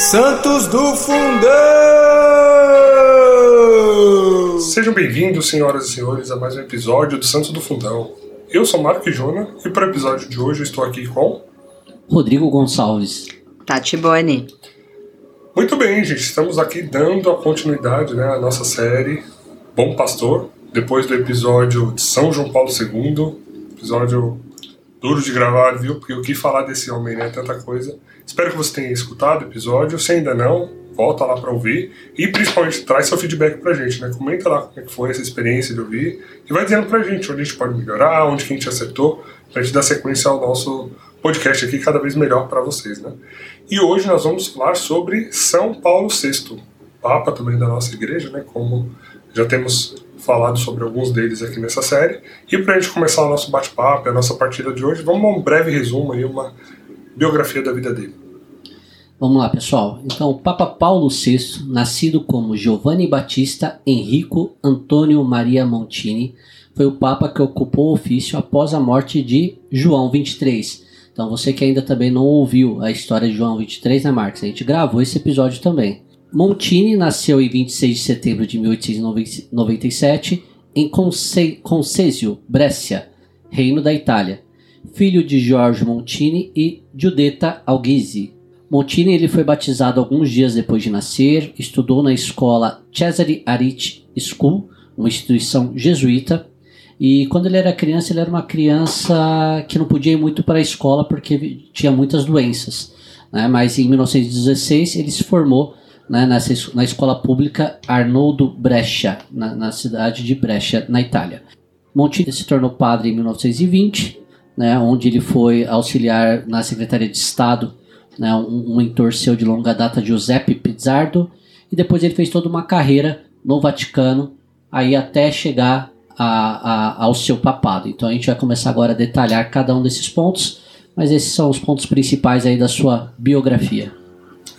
Santos do Fundão! Sejam bem-vindos, senhoras e senhores, a mais um episódio do Santos do Fundão. Eu sou Marco Jona e para o episódio de hoje eu estou aqui com. Rodrigo Gonçalves. Tati Boni. Muito bem, gente, estamos aqui dando a continuidade né, à nossa série Bom Pastor, depois do episódio de São João Paulo II, episódio duro de gravar, viu? Porque o que falar desse homem, né? Tanta coisa. Espero que você tenha escutado o episódio. Se ainda não, volta lá para ouvir e principalmente traz seu feedback pra gente, né? Comenta lá como é que foi essa experiência de ouvir e vai dizendo pra gente onde a gente pode melhorar, onde que a gente acertou, pra gente dar sequência ao nosso podcast aqui cada vez melhor para vocês, né? E hoje nós vamos falar sobre São Paulo VI, Papa também da nossa igreja, né? Como já temos falado sobre alguns deles aqui nessa série. E para a gente começar o nosso bate-papo, a nossa partida de hoje, vamos a um breve resumo aí, uma biografia da vida dele. Vamos lá, pessoal. Então, Papa Paulo VI, nascido como Giovanni Battista Enrico Antônio Maria Montini, foi o Papa que ocupou o ofício após a morte de João 23. Então, você que ainda também não ouviu a história de João 23, né, Marcos? A gente gravou esse episódio também. Montini nasceu em 26 de setembro de 1897 em Conce Concesio, Brescia, Reino da Itália, filho de Giorgio Montini e Giudetta Alghisi. Montini ele foi batizado alguns dias depois de nascer, estudou na escola Cesare Arit School, uma instituição jesuíta, e quando ele era criança, ele era uma criança que não podia ir muito para a escola porque tinha muitas doenças. Né? Mas em 1916 ele se formou né, nessa, na escola pública Arnoldo Brescia, na, na, cidade de Brescia, na Itália. Montini se tornou padre em 1920, né, onde ele foi auxiliar na Secretaria de Estado, né, um, um mentor seu de longa data, Giuseppe Pizzardo, e depois ele fez toda uma carreira no Vaticano, aí até chegar a, a, ao seu papado. Então a gente vai começar agora a detalhar cada um desses pontos, mas esses são os pontos principais aí da sua biografia.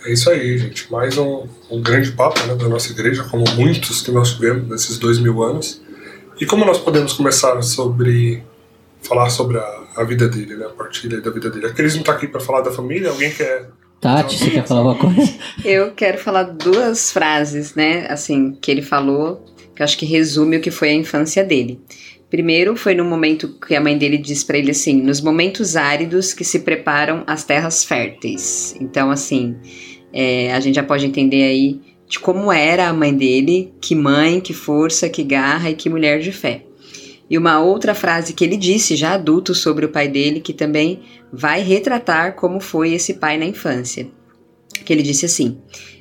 É isso aí, gente. Mais um, um grande papo né, da nossa igreja, como muitos que nós tivemos nesses dois mil anos. E como nós podemos começar sobre falar sobre a, a vida dele, né, a partilha da vida dele. Aqueles não está aqui para falar da família. Alguém quer Tati, você quer falar alguma coisa? Eu quero falar duas frases, né, assim, que ele falou, que eu acho que resume o que foi a infância dele. Primeiro foi no momento que a mãe dele diz para ele assim: nos momentos áridos que se preparam as terras férteis. Então, assim, é, a gente já pode entender aí de como era a mãe dele, que mãe, que força, que garra e que mulher de fé. E uma outra frase que ele disse já adulto sobre o pai dele, que também vai retratar como foi esse pai na infância. Que ele disse assim: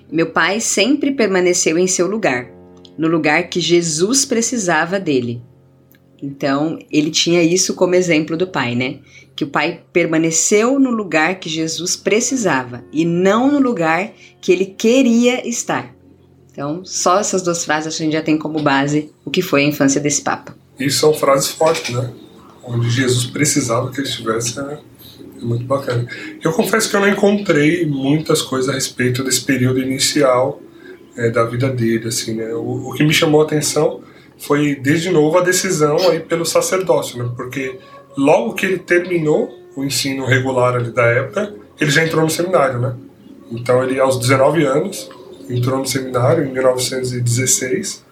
Meu pai sempre permaneceu em seu lugar, no lugar que Jesus precisava dele. Então, ele tinha isso como exemplo do pai, né? Que o pai permaneceu no lugar que Jesus precisava e não no lugar que ele queria estar. Então, só essas duas frases a gente já tem como base o que foi a infância desse papa. E são frases fortes, né? Onde Jesus precisava que ele estivesse, é, é muito bacana. Eu confesso que eu não encontrei muitas coisas a respeito desse período inicial é, da vida dele, assim, né? O, o que me chamou a atenção foi desde novo a decisão aí pelo sacerdócio, né? Porque logo que ele terminou o ensino regular ali da época, ele já entrou no seminário, né? Então ele aos 19 anos entrou no seminário em 1916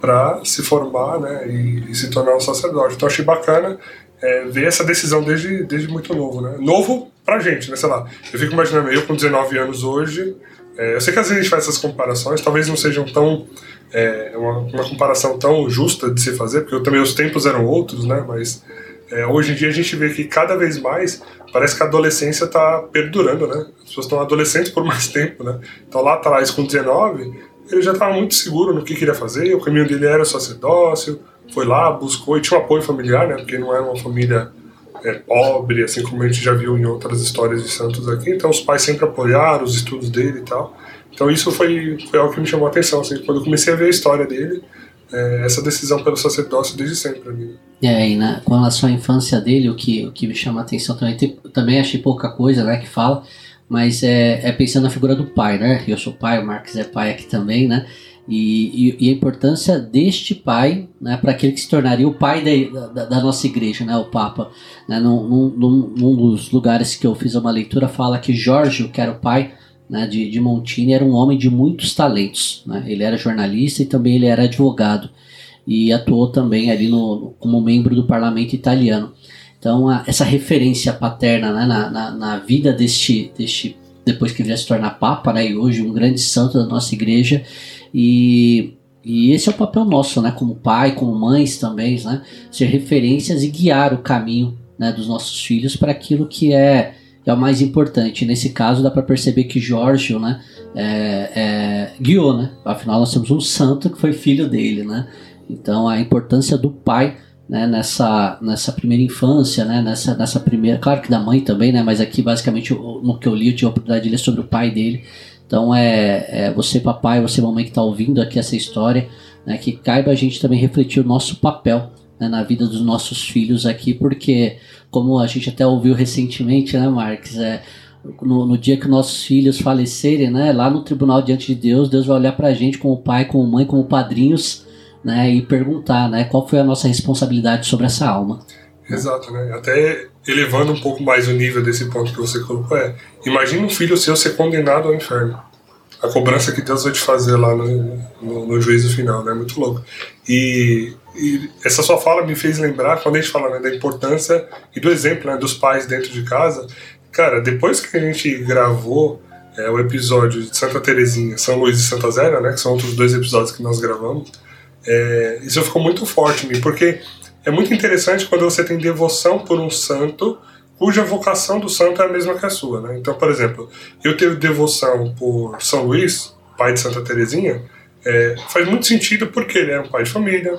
para se formar, né, e, e, se tornar um sacerdote. Então achei bacana é, ver essa decisão desde, desde muito novo, né? Novo pra gente, né? Sei lá, eu fico imaginando eu com 19 anos hoje, é, eu sei que às vezes a gente faz essas comparações, talvez não sejam tão é, uma, uma, comparação tão justa de se fazer, porque também os tempos eram outros, né? Mas é, hoje em dia a gente vê que cada vez mais parece que a adolescência está perdurando, né? As pessoas estão adolescentes por mais tempo, né? Então lá atrás, com 19, ele já estava muito seguro no que queria fazer, o caminho dele era o sacerdócio, foi lá, buscou e tinha um apoio familiar, né? Porque não era uma família é, pobre, assim como a gente já viu em outras histórias de santos aqui. Então os pais sempre apoiaram os estudos dele e tal. Então isso foi, foi algo que me chamou a atenção, assim, quando eu comecei a ver a história dele, é, essa decisão pelo sacerdócio desde sempre pra mim. É, e na, com relação à infância dele, o que, o que me chama a atenção também, tem, também achei pouca coisa, né, que fala, mas é, é pensando na figura do pai, né, eu sou pai, o Marcos é pai aqui também, né, e, e, e, a importância deste pai né, para aquele que se tornaria o pai da, da, da nossa igreja, né, o Papa. Né, num, num, num, dos lugares que eu fiz uma leitura, fala que Jorge, que era o pai, né, de, de Montini era um homem de muitos talentos. Né? Ele era jornalista e também ele era advogado e atuou também ali no, como membro do parlamento italiano. Então, a, essa referência paterna né, na, na, na, vida deste, deste, depois que ele se torna papa, né, e hoje um grande santo da nossa igreja, e, e esse é o papel nosso, né, como pai, como mães também, né, ser referências e guiar o caminho né, dos nossos filhos para aquilo que é, é o mais importante. Nesse caso, dá para perceber que Giorgio né, é, é, guiou, né, afinal nós temos um santo que foi filho dele, né, então a importância do pai né, nessa, nessa primeira infância, né, nessa, nessa primeira, claro que da mãe também, né, mas aqui basicamente no que eu li eu tive a oportunidade de ler sobre o pai dele. Então é, é você papai, você mamãe que está ouvindo aqui essa história, né, que caiba a gente também refletir o nosso papel né, na vida dos nossos filhos aqui, porque como a gente até ouviu recentemente, né, Marques, é, no, no, dia que nossos filhos falecerem, né, lá no tribunal diante de Deus, Deus vai olhar para a gente como pai, como mãe, como padrinhos né, e perguntar né, qual foi a nossa responsabilidade sobre essa alma. Exato, né? Até elevando um pouco mais o nível desse ponto que você colocou é, imagine um filho seu ser condenado ao inferno. A cobrança que Deus vai te fazer lá no, no, no juízo final, né? Muito louco. E, e, essa sua fala me fez lembrar, quando a gente fala né, da importância e do exemplo né, dos pais dentro de casa, cara, depois que a gente gravou é, o episódio de Santa Terezinha, São Luís e Santa Zélia, né? Que são outros dois episódios que nós gravamos, é, isso ficou muito forte em mim, porque é muito interessante quando você tem devoção por um santo cuja vocação do santo é a mesma que a sua. Né? Então, por exemplo, eu tenho devoção por São Luís, pai de Santa Terezinha, é, faz muito sentido porque ele era um pai de família,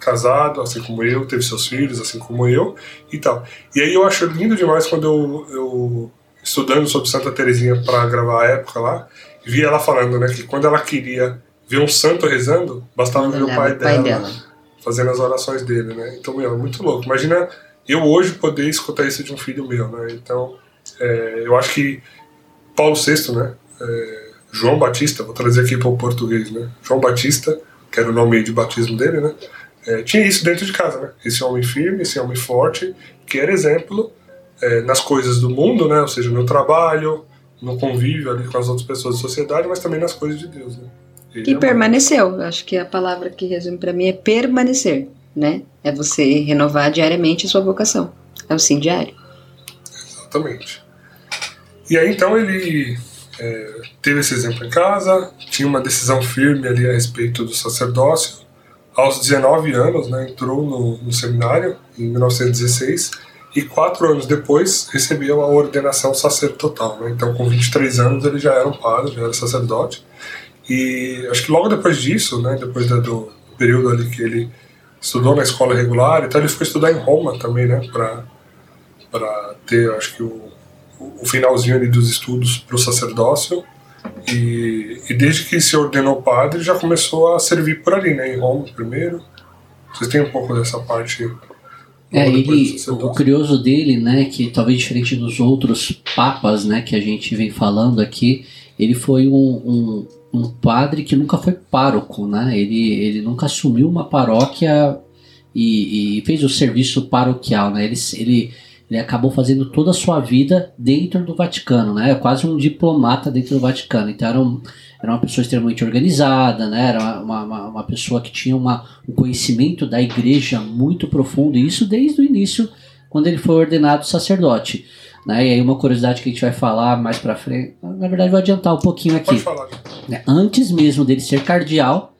casado, assim como eu, teve seus filhos, assim como eu e tal. E aí eu acho lindo demais quando eu, eu estudando sobre Santa Terezinha para gravar a época lá, vi ela falando né, que quando ela queria ver um santo rezando, bastava ver o pai, pai dela, dela, fazendo as orações dele, né? Então, meu, é muito louco. Imagina eu hoje poder escutar isso de um filho meu, né? Então, é, eu acho que Paulo VI, né? É, João Batista, vou trazer aqui para o português, né? João Batista, que era o nome de batismo dele, né? É, tinha isso dentro de casa, né? Esse homem firme, esse homem forte, que era exemplo é, nas coisas do mundo, né? Ou seja, no trabalho, no convívio ali com as outras pessoas da sociedade, mas também nas coisas de Deus, né? E permaneceu. Acho que a palavra que resume para mim é permanecer, né? É você renovar diariamente a sua vocação. É o sim diário. Exatamente. E aí então ele é, teve esse exemplo em casa, tinha uma decisão firme ali a respeito do sacerdócio. Aos 19 anos, né, entrou no, no seminário em 1916 e quatro anos depois recebeu a ordenação sacerdotal. Né? Então, com 23 anos, ele já era um padre, já era sacerdote. E acho que logo depois disso, né, depois do período ali que ele estudou na escola regular, então ele foi estudar em Roma também, né, para para ter, acho que o, o finalzinho ali dos estudos para o sacerdócio. E, e desde que se ordenou padre, já começou a servir por ali, né, em Roma primeiro. Vocês têm um pouco dessa parte é, ele, o curioso dele, né, que talvez diferente dos outros papas, né, que a gente vem falando aqui, ele foi um, um, um padre que nunca foi pároco, né? Ele, ele nunca assumiu uma paróquia e, e fez o serviço paroquial, né? Ele, ele, ele acabou fazendo toda a sua vida dentro do Vaticano, né? Quase um diplomata dentro do Vaticano. Então era, um, era uma pessoa extremamente organizada, né? Era uma, uma, uma pessoa que tinha uma, um conhecimento da igreja muito profundo, e isso desde o início, quando ele foi ordenado sacerdote. Né? E aí uma curiosidade que a gente vai falar mais para frente, na verdade vou adiantar um pouquinho aqui. Né? Antes mesmo dele ser cardeal,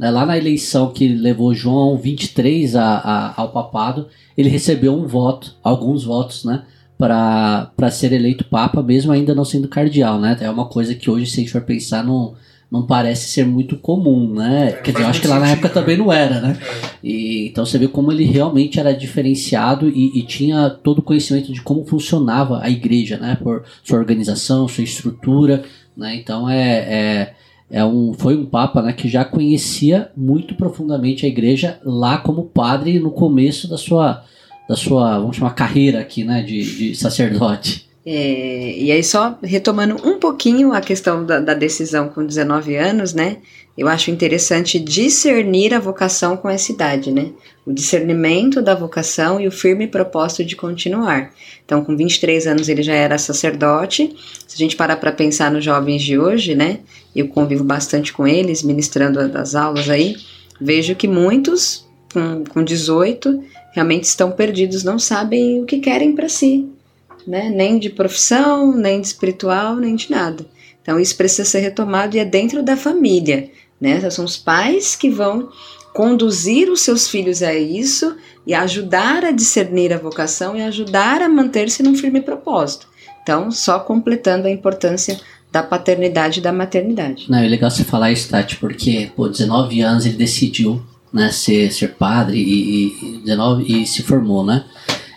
né, lá na eleição que levou João 23 a, a, ao papado, ele recebeu um voto, alguns votos, né? Para ser eleito papa, mesmo ainda não sendo cardeal, né? É uma coisa que hoje, se a gente for pensar, não, não parece ser muito comum, né? É, Quer dizer, eu acho que lá na época né? também não era, né? É. E, então você vê como ele realmente era diferenciado e, e, tinha todo o conhecimento de como funcionava a igreja, né? Por sua organização, sua estrutura, né? Então é, é, é um, foi um papa né, que já conhecia muito profundamente a igreja lá como padre no começo da sua, da sua vamos chamar, carreira aqui, né? De, de sacerdote. É, e aí, só retomando um pouquinho a questão da, da, decisão com 19 anos, né? Eu acho interessante discernir a vocação com essa idade, né? O discernimento da vocação e o firme propósito de continuar. Então, com 23 anos, ele já era sacerdote. Se a gente parar para pensar nos jovens de hoje, né? Eu convivo bastante com eles, ministrando as aulas aí. Vejo que muitos, com, com 18, realmente estão perdidos, não sabem o que querem para si né? Nem de profissão, nem de espiritual, nem de nada. Então isso precisa ser retomado e é dentro da família, né? São os pais que vão conduzir os seus filhos a isso e ajudar a discernir a vocação e ajudar a manter-se num firme propósito. Então, só completando a importância da paternidade e da maternidade. Não, é legal você falar isso, Tati, porque, pô, 19 anos ele decidiu, né, ser, ser padre e, e, 19, e se formou, né?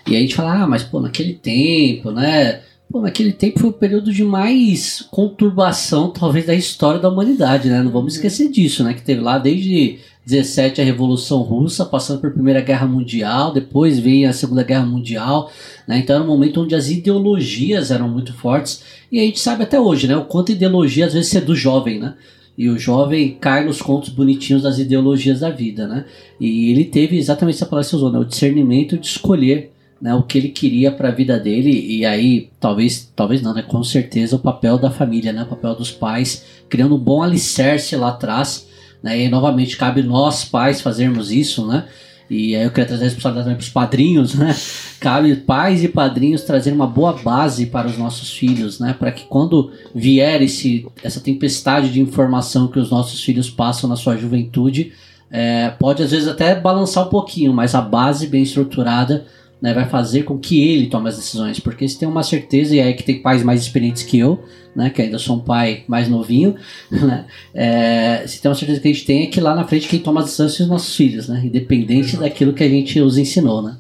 E a gente fala, ah, mas pô, naquele tempo, né? Pô, naquele tempo foi o período de mais conturbação, talvez, da história da humanidade, né? Não vamos uhum. esquecer disso, né? Que teve lá desde 17 a Revolução Russa, passando por Primeira Guerra Mundial, depois veio a Segunda Guerra Mundial, né? Então era um momento onde as ideologias eram muito fortes, e a gente sabe até hoje, né? O quanto ideologia às vezes seduz jovem, né? E o jovem cai nos contos bonitinhos das ideologias da vida, né? E ele teve exatamente essa palavra que você usou, né? O discernimento de escolher né, o que ele queria para a vida dele e aí talvez talvez não né com certeza o papel da família né o papel dos pais criando um bom alicerce lá atrás né e novamente cabe nós pais fazermos isso né e aí eu queria trazer a responsabilidade para os padrinhos né cabe pais e padrinhos trazer uma boa base para os nossos filhos né para que quando vier esse essa tempestade de informação que os nossos filhos passam na sua juventude é, pode às vezes até balançar um pouquinho mas a base bem estruturada né, vai fazer com que ele tome as decisões, porque se tem uma certeza, e é aí que tem pais mais experientes que eu, né, que ainda sou um pai mais novinho, né, é, se tem uma certeza que a gente tem é que lá na frente quem toma as decisões são os nossos filhos, né, independente daquilo que a gente os ensinou, né.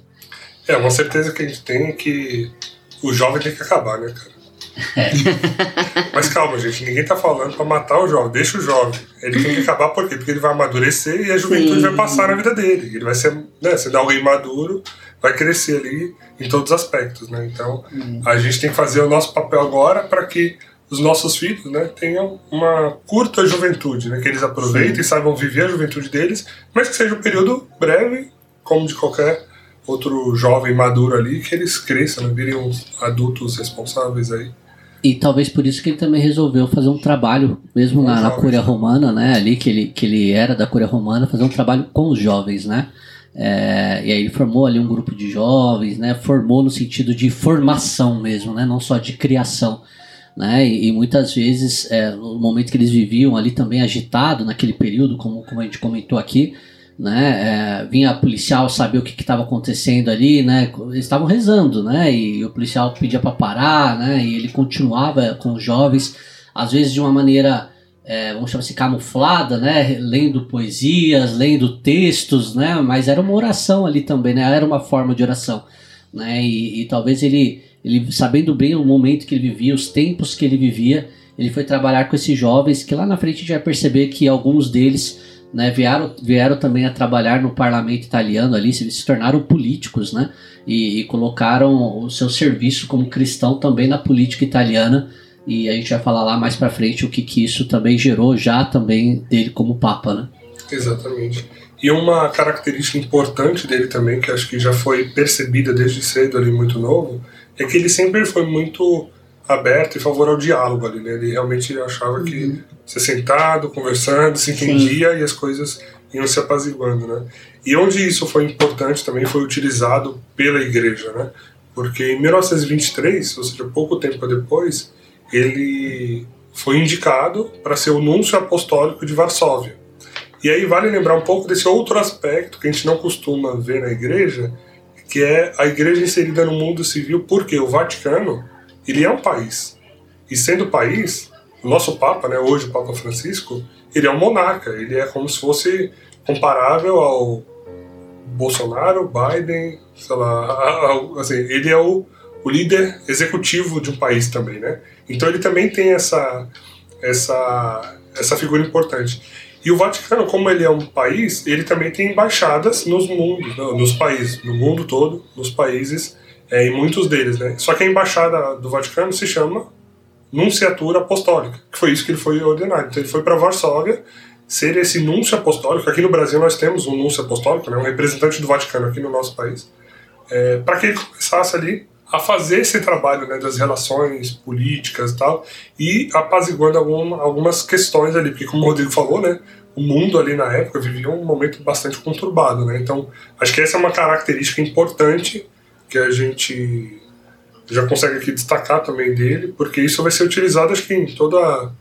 É, uma certeza que a gente tem é que o jovem tem que acabar, né, cara? É. Mas calma, gente, ninguém tá falando para matar o jovem, deixa o jovem. Ele tem que acabar por quê? Porque ele vai amadurecer e a juventude Sim. vai passar na vida dele. Ele vai ser, né, sendo alguém maduro vai crescer ali em todos os aspectos, né? Então, uhum. a gente tem que fazer o nosso papel agora para que os nossos filhos, né, tenham uma curta juventude, né, que eles aproveitem, e saibam viver a juventude deles, mas que seja um período breve, como de qualquer outro jovem maduro ali, que eles cresçam, né, virem uns adultos responsáveis aí. E talvez por isso que ele também resolveu fazer um trabalho, mesmo na, na Cúria Romana, né, ali que ele, que ele era da Cúria Romana, fazer um trabalho com os jovens, né? É, e aí ele formou ali um grupo de jovens, né? Formou no sentido de formação mesmo, né? Não só de criação. Né? E, e muitas vezes, é, no momento que eles viviam ali também agitado, naquele período, como, como a gente comentou aqui, né? É, vinha policial saber o que estava acontecendo ali, né? Eles estavam rezando, né? E o policial pedia para parar, né? E ele continuava com os jovens, às vezes de uma maneira é, vamos chamar assim, camuflada, né? Lendo poesias, lendo textos, né? Mas era uma oração ali também, né? Era uma forma de oração, né? E, e, talvez ele, ele, sabendo bem o momento que ele vivia, os tempos que ele vivia, ele foi trabalhar com esses jovens que lá na frente a gente vai perceber que alguns deles né, vieram, vieram também a trabalhar no parlamento italiano ali, se, tornaram políticos, né? E, e colocaram o seu serviço como cristão também na política italiana e a gente vai falar lá mais para frente o que, que isso também gerou já também dele como papa, né? Exatamente. E uma característica importante dele também, que acho que já foi percebida desde cedo ali muito novo, é que ele sempre foi muito aberto e favorável ao diálogo ali, né? Ele realmente achava uhum. que ser sentado, conversando, se entendia Sim. e as coisas iam se apaziguando, né? E onde isso foi importante também foi utilizado pela igreja, né? Porque em 1923, ou seja, pouco tempo depois, ele foi indicado para ser o núncio apostólico de Varsóvia. E aí vale lembrar um pouco desse outro aspecto que a gente não costuma ver na igreja, que é a igreja inserida no mundo civil, porque o Vaticano, ele é um país. E sendo país, o nosso Papa, né, hoje o Papa Francisco, ele é um monarca, ele é como se fosse comparável ao Bolsonaro, Biden, sei lá, assim, ele é o, o líder executivo de um país também, né? Então ele também tem essa, essa, essa figura importante. E o Vaticano, como ele é um país, ele também tem embaixadas nos mundos, nos países, no mundo todo, nos países é, em muitos deles, né? Só que a embaixada do Vaticano se chama Nunciatura Apostólica, que foi isso que ele foi ordenado. Então ele foi para Varsóvia ser esse núncio apostólico. Aqui no Brasil nós temos um núncio apostólico, né, um representante do Vaticano aqui no nosso país, é, para que ele começasse ali a fazer esse trabalho né, das relações políticas e tal, e apaziguando algum, algumas questões ali, porque como o Rodrigo falou, né, o mundo ali na época vivia um momento bastante conturbado, né, então acho que essa é uma característica importante que a gente já consegue aqui destacar também dele, porque isso vai ser utilizado acho que em toda,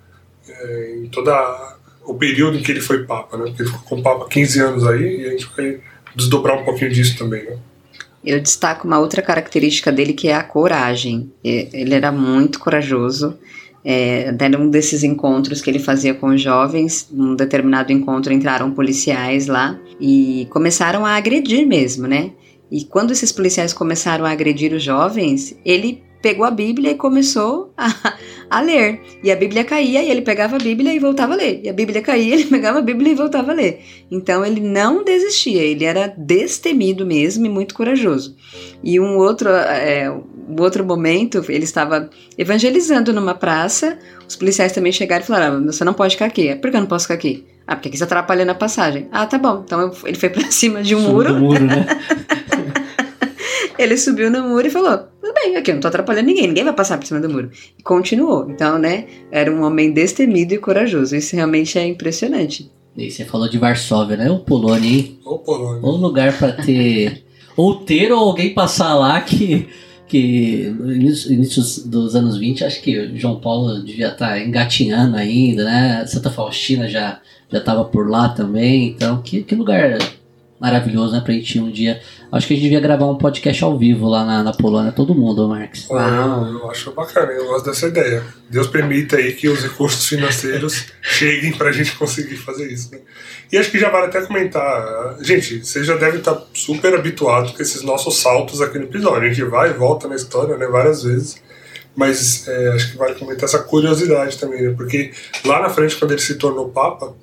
é, em toda o período em que ele foi Papa, né, porque ele ficou com Papa 15 anos aí, e a gente vai desdobrar um pouquinho disso também, né. Eu destaco uma outra característica dele que é a coragem. Ele era muito corajoso. É, até num desses encontros que ele fazia com os jovens, num determinado encontro entraram policiais lá e começaram a agredir mesmo, né? E quando esses policiais começaram a agredir os jovens, ele pegou a Bíblia e começou a, a, ler. E a Bíblia caía e ele pegava a Bíblia e voltava a ler. E a Bíblia caía ele pegava a Bíblia e voltava a ler. Então ele não desistia, ele era destemido mesmo e muito corajoso. E um outro, é, um outro momento, ele estava evangelizando numa praça, os policiais também chegaram e falaram: ah, Você não pode ficar aqui. Por que eu não posso ficar aqui? Ah, porque aqui você atrapalhando a passagem. Ah, tá bom. Então ele foi para cima de um muro. muro né? ele subiu no muro e falou: Tudo bem, aqui eu não tô atrapalhando ninguém, ninguém vai passar por cima do muro. E continuou. Então, né, era um homem destemido e corajoso. Isso realmente é impressionante. E você falou de Varsóvia, né? O Polônia, hein? O Polônia. Um lugar para ter. ou ter ou alguém passar lá que. Que no início, início dos anos 20, acho que o João Paulo devia estar tá engatinhando ainda, né? Santa Faustina já já estava por lá também, então que, que lugar maravilhoso, né? Pra gente ir um dia. Acho que a gente devia gravar um podcast ao vivo lá na, na Polônia, todo mundo, Marx. Uau, eu acho bacana, eu gosto dessa ideia. Deus permita aí que os recursos financeiros cheguem pra gente conseguir fazer isso, né? E acho que já vale até comentar. Gente, vocês já devem estar super habituados com esses nossos saltos aqui no episódio. A gente vai e volta na história, né? Várias vezes. Mas é, acho que vale comentar essa curiosidade também, né? Porque lá na frente, quando ele se tornou Papa,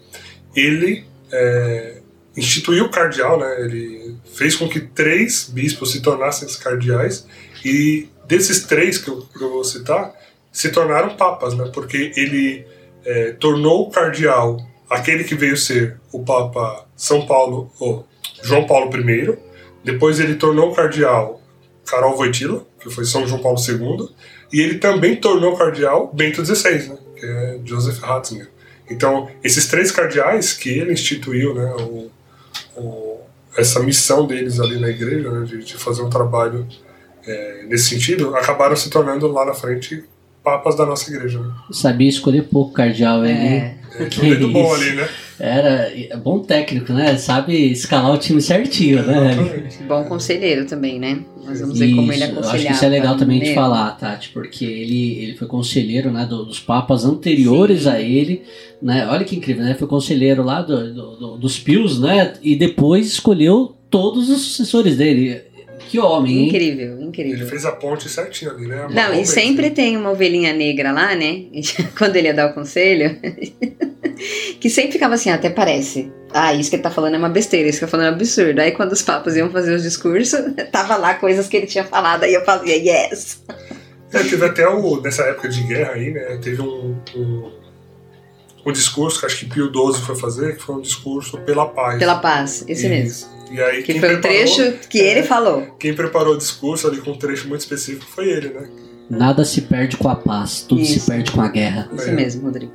ele. É, instituiu o cardeal, né? Ele fez com que três bispos se tornassem cardeais e desses três que eu, que eu vou citar se tornaram papas, né? Porque ele é, tornou cardeal aquele que veio ser o Papa São Paulo, ou João Paulo I. Depois ele tornou cardeal Carol Wojtyla, que foi São João Paulo II, e ele também tornou cardeal Bento XVI, né? Que é Joseph Ratzinger. Então, esses três cardeais que ele instituiu, né? O, o, essa missão deles ali na igreja, né, de, de fazer um trabalho é, nesse sentido, acabaram se tornando lá na frente papas da nossa igreja. Né? Sabia escolher pouco cardeal ali. É. É, que muito bom ali, né? Era bom técnico, né? Sabe escalar o time certinho, né? Bom conselheiro também, né? Nós vamos ver como ele aconselhava. Eu acho que isso é legal também de falar, Tati, porque ele, ele foi conselheiro né, dos papas anteriores Sim. a ele, né? Olha que incrível, né? Foi conselheiro lá do, do, do, dos Pios, né? E depois escolheu todos os sucessores dele. Que homem, hein? Incrível, incrível. Ele fez a ponte certinho ali, né? Não, e sempre tem uma ovelhinha negra lá, né? Quando ele ia dar o conselho. Que sempre ficava assim, até parece. Ah, isso que ele tá falando é uma besteira, isso que ele tá falando é um absurdo. Aí quando os papas iam fazer os discursos, tava lá coisas que ele tinha falado, aí eu fazia, yes! É, teve até o, nessa época de guerra aí, né? Teve um, um, um discurso que acho que Pio XII foi fazer, que foi um discurso pela paz. Pela paz, esse e, mesmo. E aí, que foi um trecho que é, ele falou. Quem preparou o discurso ali com um trecho muito específico foi ele, né? Nada se perde com a paz, tudo Isso. se perde com a guerra. Isso é. mesmo, Rodrigo.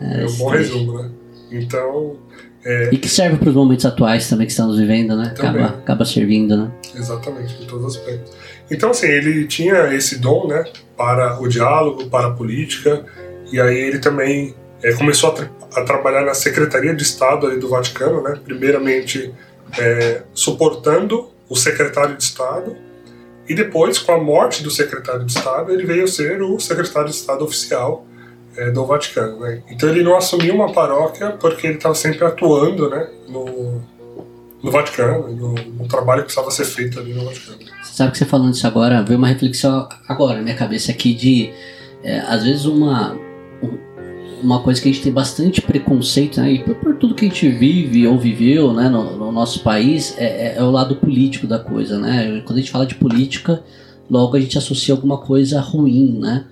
É, é um bom resumo, né? Então. É... E que serve para os momentos atuais também que estamos vivendo, né? Acaba, acaba servindo, né? Exatamente, em todos os aspectos. Então, assim, ele tinha esse dom, né? Para o diálogo, para a política, e aí ele também é, começou a, tra a, trabalhar na Secretaria de Estado ali do Vaticano, né? Primeiramente é, suportando o secretário de Estado, e depois, com a morte do secretário de Estado, ele veio ser o secretário de Estado oficial é, do Vaticano. Né? Então ele não assumiu uma paróquia porque ele estava sempre atuando né, no, no Vaticano, no, no, trabalho que precisava ser feito ali no Vaticano. Você sabe que você falando isso agora, veio uma reflexão agora na minha cabeça aqui de, é, às vezes, uma, uma coisa que a gente tem bastante preconceito, né, e por, por tudo que a gente vive ou viveu né, no, no nosso país, é, é, é, o lado político da coisa. Né? Quando a gente fala de política, logo a gente associa alguma coisa ruim, né?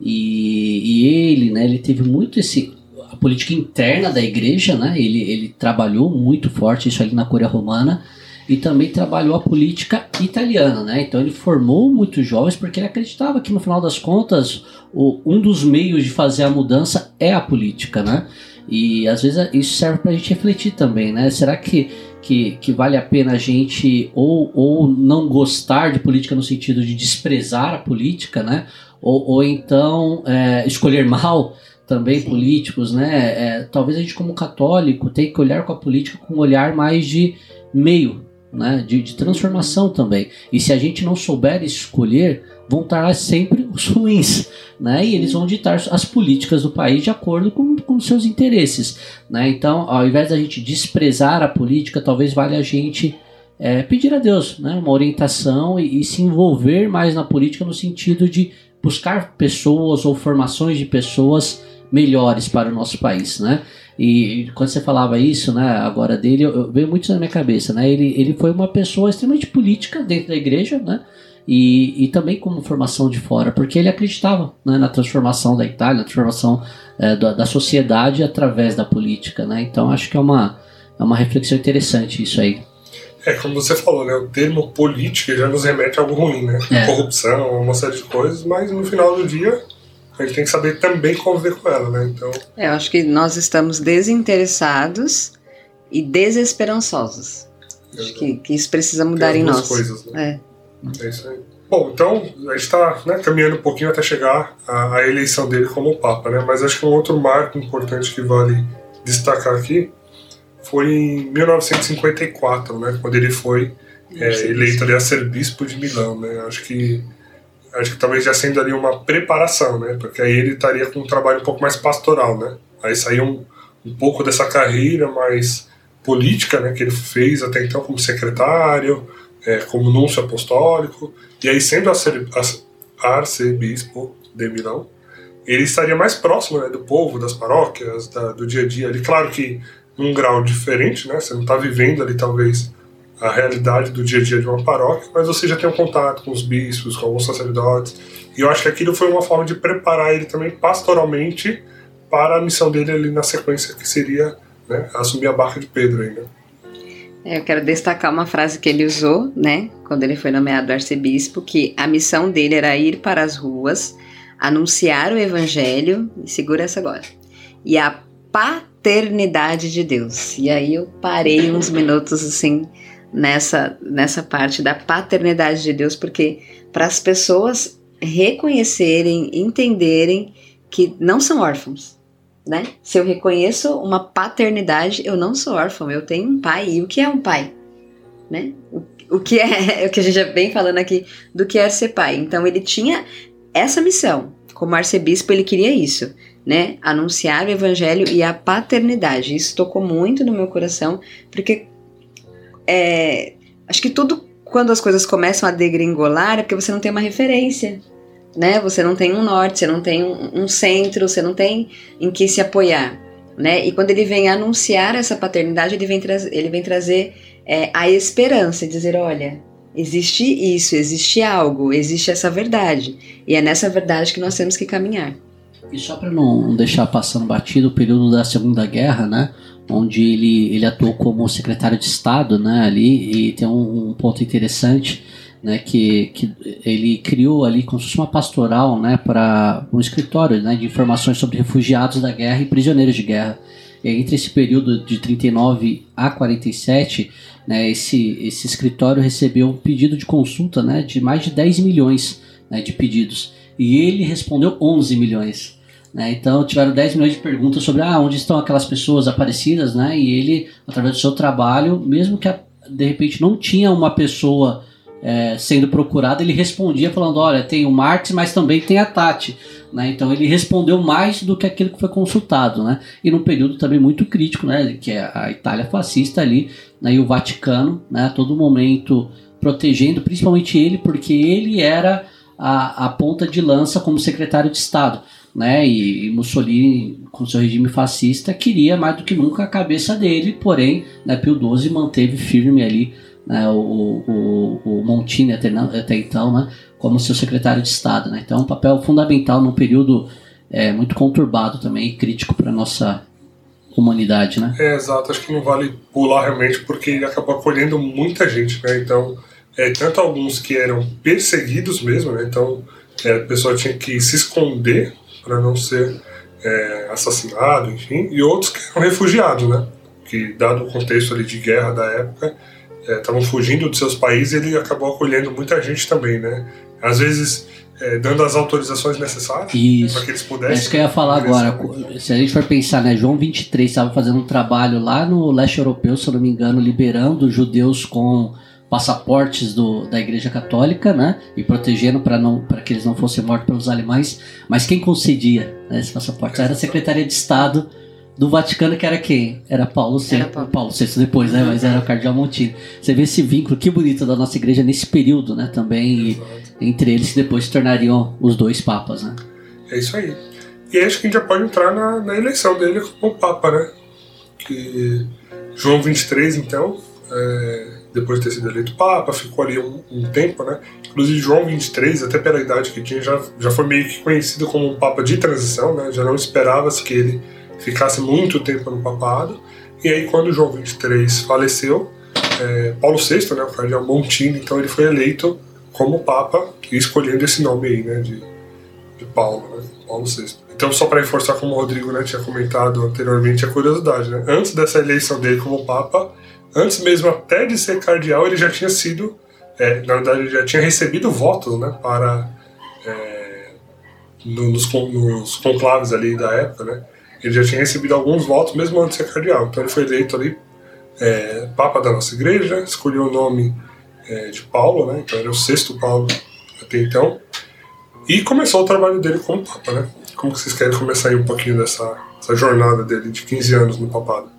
E, e ele, né, ele teve muito esse a política interna da igreja, né? Ele, ele trabalhou muito forte isso ali na Coreia Romana e também trabalhou a política italiana, né? Então ele formou muitos jovens porque ele acreditava que no final das contas o, um dos meios de fazer a mudança é a política, né? E às vezes isso serve para a gente refletir também, né? Será que, que, que vale a pena a gente ou, ou não gostar de política no sentido de desprezar a política, né? Ou, ou então é, escolher mal também Sim. políticos, né? É, talvez a gente como católico tenha que olhar com a política com um olhar mais de meio, né? De, de transformação também. E se a gente não souber escolher, vão estar sempre os ruins, né? E eles vão ditar as políticas do país de acordo com, com seus interesses, né? Então, ao invés da gente desprezar a política, talvez valha a gente é, pedir a Deus, né? Uma orientação e, e se envolver mais na política no sentido de buscar pessoas ou formações de pessoas melhores para o nosso país, né? E quando você falava isso, né, agora dele, eu, eu veio muito na minha cabeça, né? Ele, ele foi uma pessoa extremamente política dentro da igreja, né? E, e também como formação de fora, porque ele acreditava né, na transformação da Itália, na transformação é, da, da, sociedade através da política, né? Então acho que é uma, é uma reflexão interessante isso aí. É, como você falou, né? O termo política já nos remete a algo ruim, né? É. Corrupção, uma série de coisas, mas no final do dia a gente tem que saber também conviver com ela, né? Então. É, eu acho que nós estamos desinteressados e desesperançosos. Acho que, que, isso precisa mudar em nós. Coisas, né? É. é isso aí. Bom, então a gente está né, caminhando um pouquinho até chegar à, à, eleição dele como Papa, né? Mas acho que um outro marco importante que vale destacar aqui foi em 1954, né? Quando ele foi é, eleito ali a ser bispo de Milão, né? Acho que acho que talvez já sendo ali uma preparação, né? Porque aí ele estaria com um trabalho um pouco mais pastoral, né? Aí saiu um, um pouco dessa carreira mais política, né? Que ele fez até então como secretário, é, como núncio apostólico, e aí sendo arcebispo de Milão, ele estaria mais próximo né, do povo, das paróquias, da, do dia a dia ali. Claro que num grau diferente, né? Você não está vivendo ali talvez a realidade do dia a dia de uma paróquia, mas você já tem um contato com os bispos, com alguns sacerdotes. E eu acho que aquilo foi uma forma de preparar ele também pastoralmente para a missão dele ali na sequência, que seria né, assumir a barca de Pedro ainda. É, eu quero destacar uma frase que ele usou, né, quando ele foi nomeado arcebispo, que a missão dele era ir para as ruas, anunciar o evangelho, segura essa agora, e a paternidade de Deus. E aí eu parei uns minutos assim, nessa, nessa parte da paternidade de Deus, porque para as pessoas reconhecerem, entenderem que não são órfãos, né? Se eu reconheço uma paternidade, eu não sou órfão, eu tenho um pai. E o que é um pai? Né? O, o que é, o que a gente já vem falando aqui do que é ser pai. Então ele tinha essa missão. Como arcebispo, ele queria isso, né? Anunciar o evangelho e a paternidade. Isso tocou muito no meu coração, porque é, acho que tudo quando as coisas começam a degringolar é porque você não tem uma referência, né? Você não tem um norte, você não tem um, um centro, você não tem em que se apoiar, né? E quando ele vem anunciar essa paternidade, ele vem, ele vem trazer é, a esperança, dizer, olha, existe isso, existe algo, existe essa verdade, e é nessa verdade que nós temos que caminhar. E só para não deixar passando batido o período da Segunda Guerra, né? onde ele, ele atuou como secretário de Estado né, ali, e tem um, um ponto interessante né, que, que ele criou ali como se fosse uma pastoral né, para um escritório né, de informações sobre refugiados da guerra e prisioneiros de guerra. E entre esse período de 39 a 47, né, esse, esse escritório recebeu um pedido de consulta né, de mais de 10 milhões né, de pedidos. E ele respondeu 11 milhões. Né? Então tiveram 10 milhões de perguntas sobre ah, onde estão aquelas pessoas aparecidas, né? E ele, através do seu trabalho, mesmo que de repente não tinha uma pessoa é, sendo procurada, ele respondia falando: olha, tem o Marx, mas também tem a Tati. Né? Então ele respondeu mais do que aquilo que foi consultado, né? E num período também muito crítico, né? Que é a Itália fascista ali, né? e o Vaticano, né? A todo momento protegendo, principalmente ele, porque ele era a, a ponta de lança como secretário de Estado né? E, Mussolini, com seu regime fascista, queria mais do que nunca a cabeça dele, porém, né, Pio XII manteve firme ali né, o, o, o Montini até, até então, né? como seu secretário de Estado. Né? Então, um papel fundamental num período é, muito conturbado também e crítico para nossa humanidade, né? É, exato. Acho que não vale pular realmente, porque ele acabou acolhendo muita gente, né? Então, é, tanto alguns que eram perseguidos mesmo, né? Então, é, a pessoa tinha que se esconder para não ser é, assassinado, enfim, e outros que eram refugiados, né? Que, dado o contexto ali de guerra da época, estavam é, fugindo de seus países e ele acabou acolhendo muita gente também, né? Às vezes é, dando as autorizações necessárias para que eles pudessem. É isso que eu ia falar agora. Se a gente for pensar, né, João 23 estava fazendo um trabalho lá no leste europeu, se eu não me engano, liberando judeus com passaportes do, da Igreja Católica, né, e protegendo para não para que eles não fossem mortos pelos alemães. Mas quem concedia né, esse passaporte era a Secretaria de Estado do Vaticano, que era quem? Era Paulo VI. Era Paulo. Paulo VI depois, né? Mas era o Cardeal Montini. Você vê esse vínculo, que bonito da nossa igreja nesse período, né? Também. E, entre eles que depois se tornariam os dois papas, né? É isso aí. E acho que a gente já pode entrar na, na eleição dele como papa, né? Que João 23, então, é, depois de ter sido eleito papa, ficou ali um, um, tempo, né? Inclusive João 23, até pela idade que tinha, já, já foi meio que conhecido como um papa de transição, né? Já não esperava-se que ele ficasse muito tempo no papado. E aí, quando João 23 faleceu, é, Paulo VI, né, o cardeal Montini, então ele foi eleito como Papa, escolhendo esse nome aí, né, de, de Paulo, né, Paulo VI. Então, só para reforçar, como o Rodrigo né, tinha comentado anteriormente, a curiosidade, né, antes dessa eleição dele como Papa, antes mesmo até de ser cardeal, ele já tinha sido, é, na verdade, ele já tinha recebido votos, né, para é, nos, nos conclaves ali da época, né, ele já tinha recebido alguns votos mesmo antes de ser cardeal. Então, ele foi eleito ali é, Papa da nossa igreja, escolheu o nome é, de Paulo, né? Então era o sexto Paulo até então. E começou o trabalho dele como Papa, né? Como que vocês querem começar aí um pouquinho dessa jornada dele de 15 anos no papado?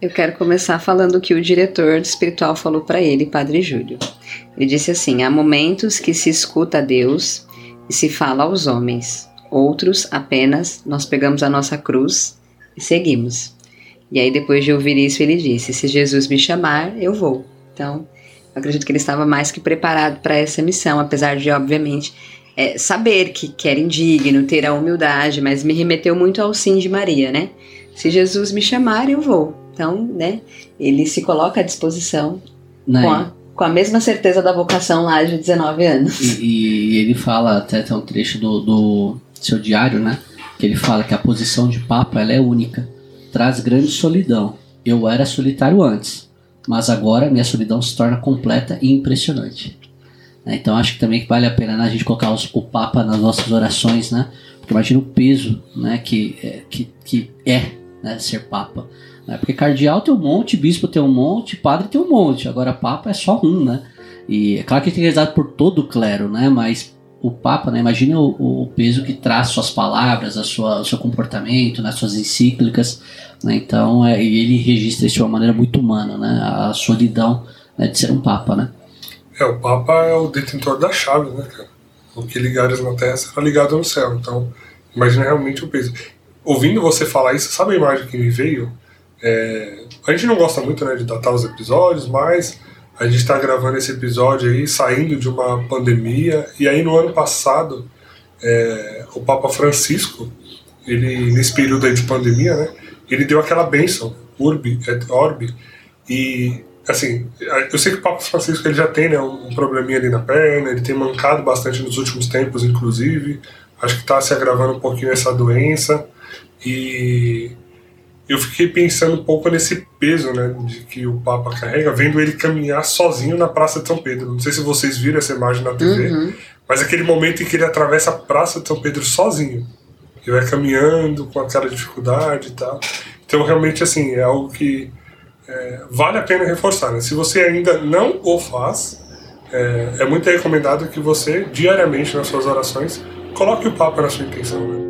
Eu quero começar falando o que o diretor espiritual falou para ele, Padre Júlio. Ele disse assim: há momentos que se escuta a Deus e se fala aos homens. Outros apenas nós pegamos a nossa cruz e seguimos. E aí depois de ouvir isso ele disse: se Jesus me chamar, eu vou. Então eu acredito que ele estava mais que preparado para essa missão, apesar de, obviamente, é, saber que, que era indigno, ter a humildade, mas me remeteu muito ao sim de Maria, né? Se Jesus me chamar, eu vou. Então, né, ele se coloca à disposição né? com, a, com a mesma certeza da vocação lá de 19 anos. E, e ele fala, até tem um trecho do, do seu diário, né? Que ele fala que a posição de Papa ela é única, traz grande solidão. Eu era solitário antes, mas agora minha solidão se torna completa e impressionante. Né? Então acho que também vale a pena né, a gente colocar os, o Papa nas nossas orações, né? Porque imagina o peso né, que, é, que, que é né, ser Papa. Né? Porque cardeal tem um monte, bispo tem um monte, padre tem um monte, agora Papa é só um, né? E é claro que tem que rezar por todo o clero, né? Mas o Papa, né? Imagina o, o, peso que traz suas palavras, a sua, o seu comportamento, né? suas encíclicas. Né? Então, é, ele registra isso de uma maneira muito humana, né? A solidão né, de ser um Papa, né? É, o Papa é o detentor da chave, né, cara? O que ligares na terra será ligado no céu. Então, imagina realmente o peso. Ouvindo você falar isso, sabe a imagem que me veio? É, a gente não gosta muito né, de datar os episódios, mas a gente está gravando esse episódio aí saindo de uma pandemia e aí no ano passado é, o Papa Francisco ele nesse período aí de pandemia né ele deu aquela bênção urbi et orbi e assim eu sei que o Papa Francisco ele já tem né, um probleminha ali na perna ele tem mancado bastante nos últimos tempos inclusive acho que está se agravando um pouquinho essa doença e eu fiquei pensando um pouco nesse peso né, de que o Papa carrega, vendo ele caminhar sozinho na Praça de São Pedro. Não sei se vocês viram essa imagem na TV, uhum. mas aquele momento em que ele atravessa a Praça de São Pedro sozinho. E vai caminhando com aquela dificuldade e tal. Então, realmente, assim, é algo que é, vale a pena reforçar. Né? Se você ainda não o faz, é, é muito recomendado que você, diariamente nas suas orações, coloque o Papa na sua intenção. Né?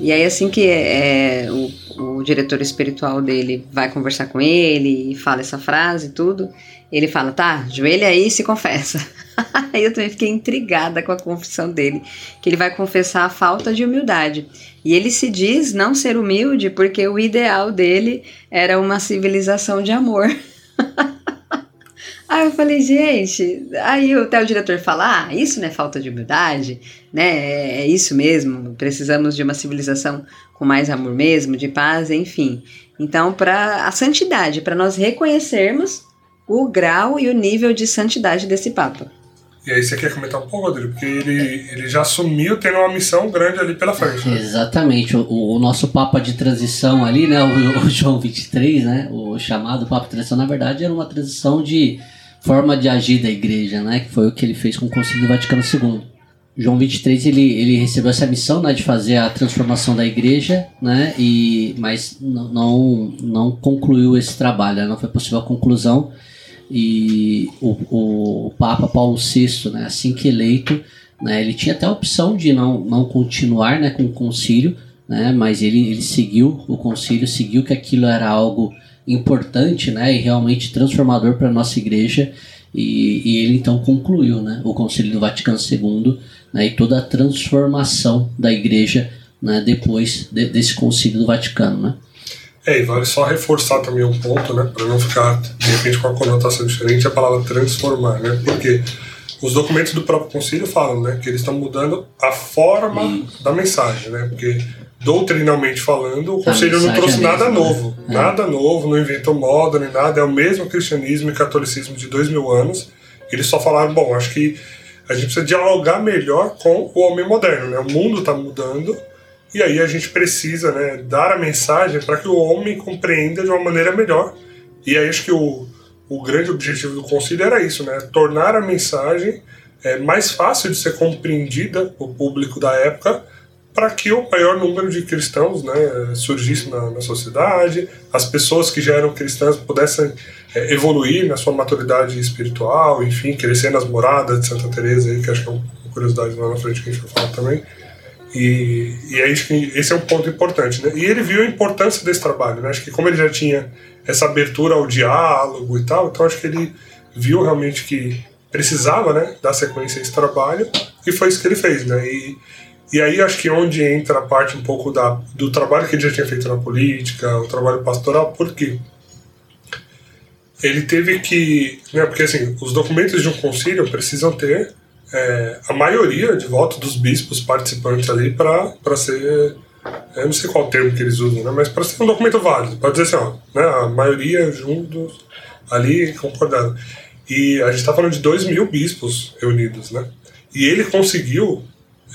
E aí, assim que é, o, o, diretor espiritual dele vai conversar com ele e fala essa frase e tudo, ele fala, tá, joelha aí e se confessa. aí eu também fiquei intrigada com a confissão dele, que ele vai confessar a falta de humildade. E ele se diz não ser humilde porque o ideal dele era uma civilização de amor. Aí eu falei, gente, aí até o diretor fala, ah, isso não é falta de humildade, né? É, é isso mesmo, precisamos de uma civilização com mais amor mesmo, de paz, enfim. Então, para a santidade, para nós reconhecermos o grau e o nível de santidade desse Papa. E aí você quer comentar um pouco, Rodrigo? Porque ele, ele já assumiu tendo uma missão grande ali pela frente. Né? Exatamente. O, o, nosso Papa de transição ali, né? O, o João 23, né? O chamado Papa de transição, na verdade, era uma transição de forma de agir da igreja, né? Que foi o que ele fez com o Concílio do Vaticano II. João 23 ele, ele recebeu essa missão né, de fazer a transformação da igreja, né, e, mas não, não concluiu esse trabalho, né, não foi possível a conclusão. E o, o Papa Paulo VI, né, assim que eleito, né, ele tinha até a opção de não, não continuar né, com o concílio, né, mas ele, ele seguiu o concílio, seguiu que aquilo era algo importante né, e realmente transformador para a nossa igreja. E, e, ele então concluiu né, o Concílio do Vaticano II né, e toda a transformação da igreja né, depois de, desse Concílio do Vaticano. Né. É, e vale só reforçar também um ponto, né, para não ficar de repente com uma conotação diferente, a palavra transformar, né, porque os documentos do próprio concílio falam, né, que eles estão mudando a forma Isso. da mensagem, né, porque doutrinalmente falando, o conselho não trouxe é nada mesmo, novo. Né? Nada novo, não inventou moda nem nada, é o mesmo cristianismo e catolicismo de dois mil anos. Eles só falaram, bom, acho que a gente precisa dialogar melhor com o homem moderno, né? O mundo está mudando e aí a gente precisa né, dar a mensagem para que o homem compreenda de uma maneira melhor. E aí acho que o, o grande objetivo do concílio era isso, né? Tornar a mensagem é, mais fácil de ser compreendida o público da época para que o maior número de cristãos né, surgisse na, na, sociedade, as pessoas que já eram cristãs pudessem é, evoluir na sua maturidade espiritual, enfim, crescer nas moradas de Santa Teresa aí, que acho que é uma curiosidade lá na frente que a gente vai falar também. E, e é que esse é um ponto importante, né? E ele viu a importância desse trabalho, né? Acho que como ele já tinha essa abertura ao diálogo e tal, então acho que ele viu realmente que precisava, né, dar sequência a esse trabalho e foi isso que ele fez, né? E, e aí acho que onde entra a parte um pouco da, do trabalho que ele já tinha feito na política, o trabalho pastoral, por quê? Ele teve que. Né, porque assim, os documentos de um concílio precisam ter é, a maioria de votos dos bispos participantes ali para ser. Eu não sei qual termo que eles usam, né, mas para ser um documento válido. Pode dizer assim, ó, né, a maioria juntos ali concordando. E a gente está falando de dois mil bispos reunidos, né? E ele conseguiu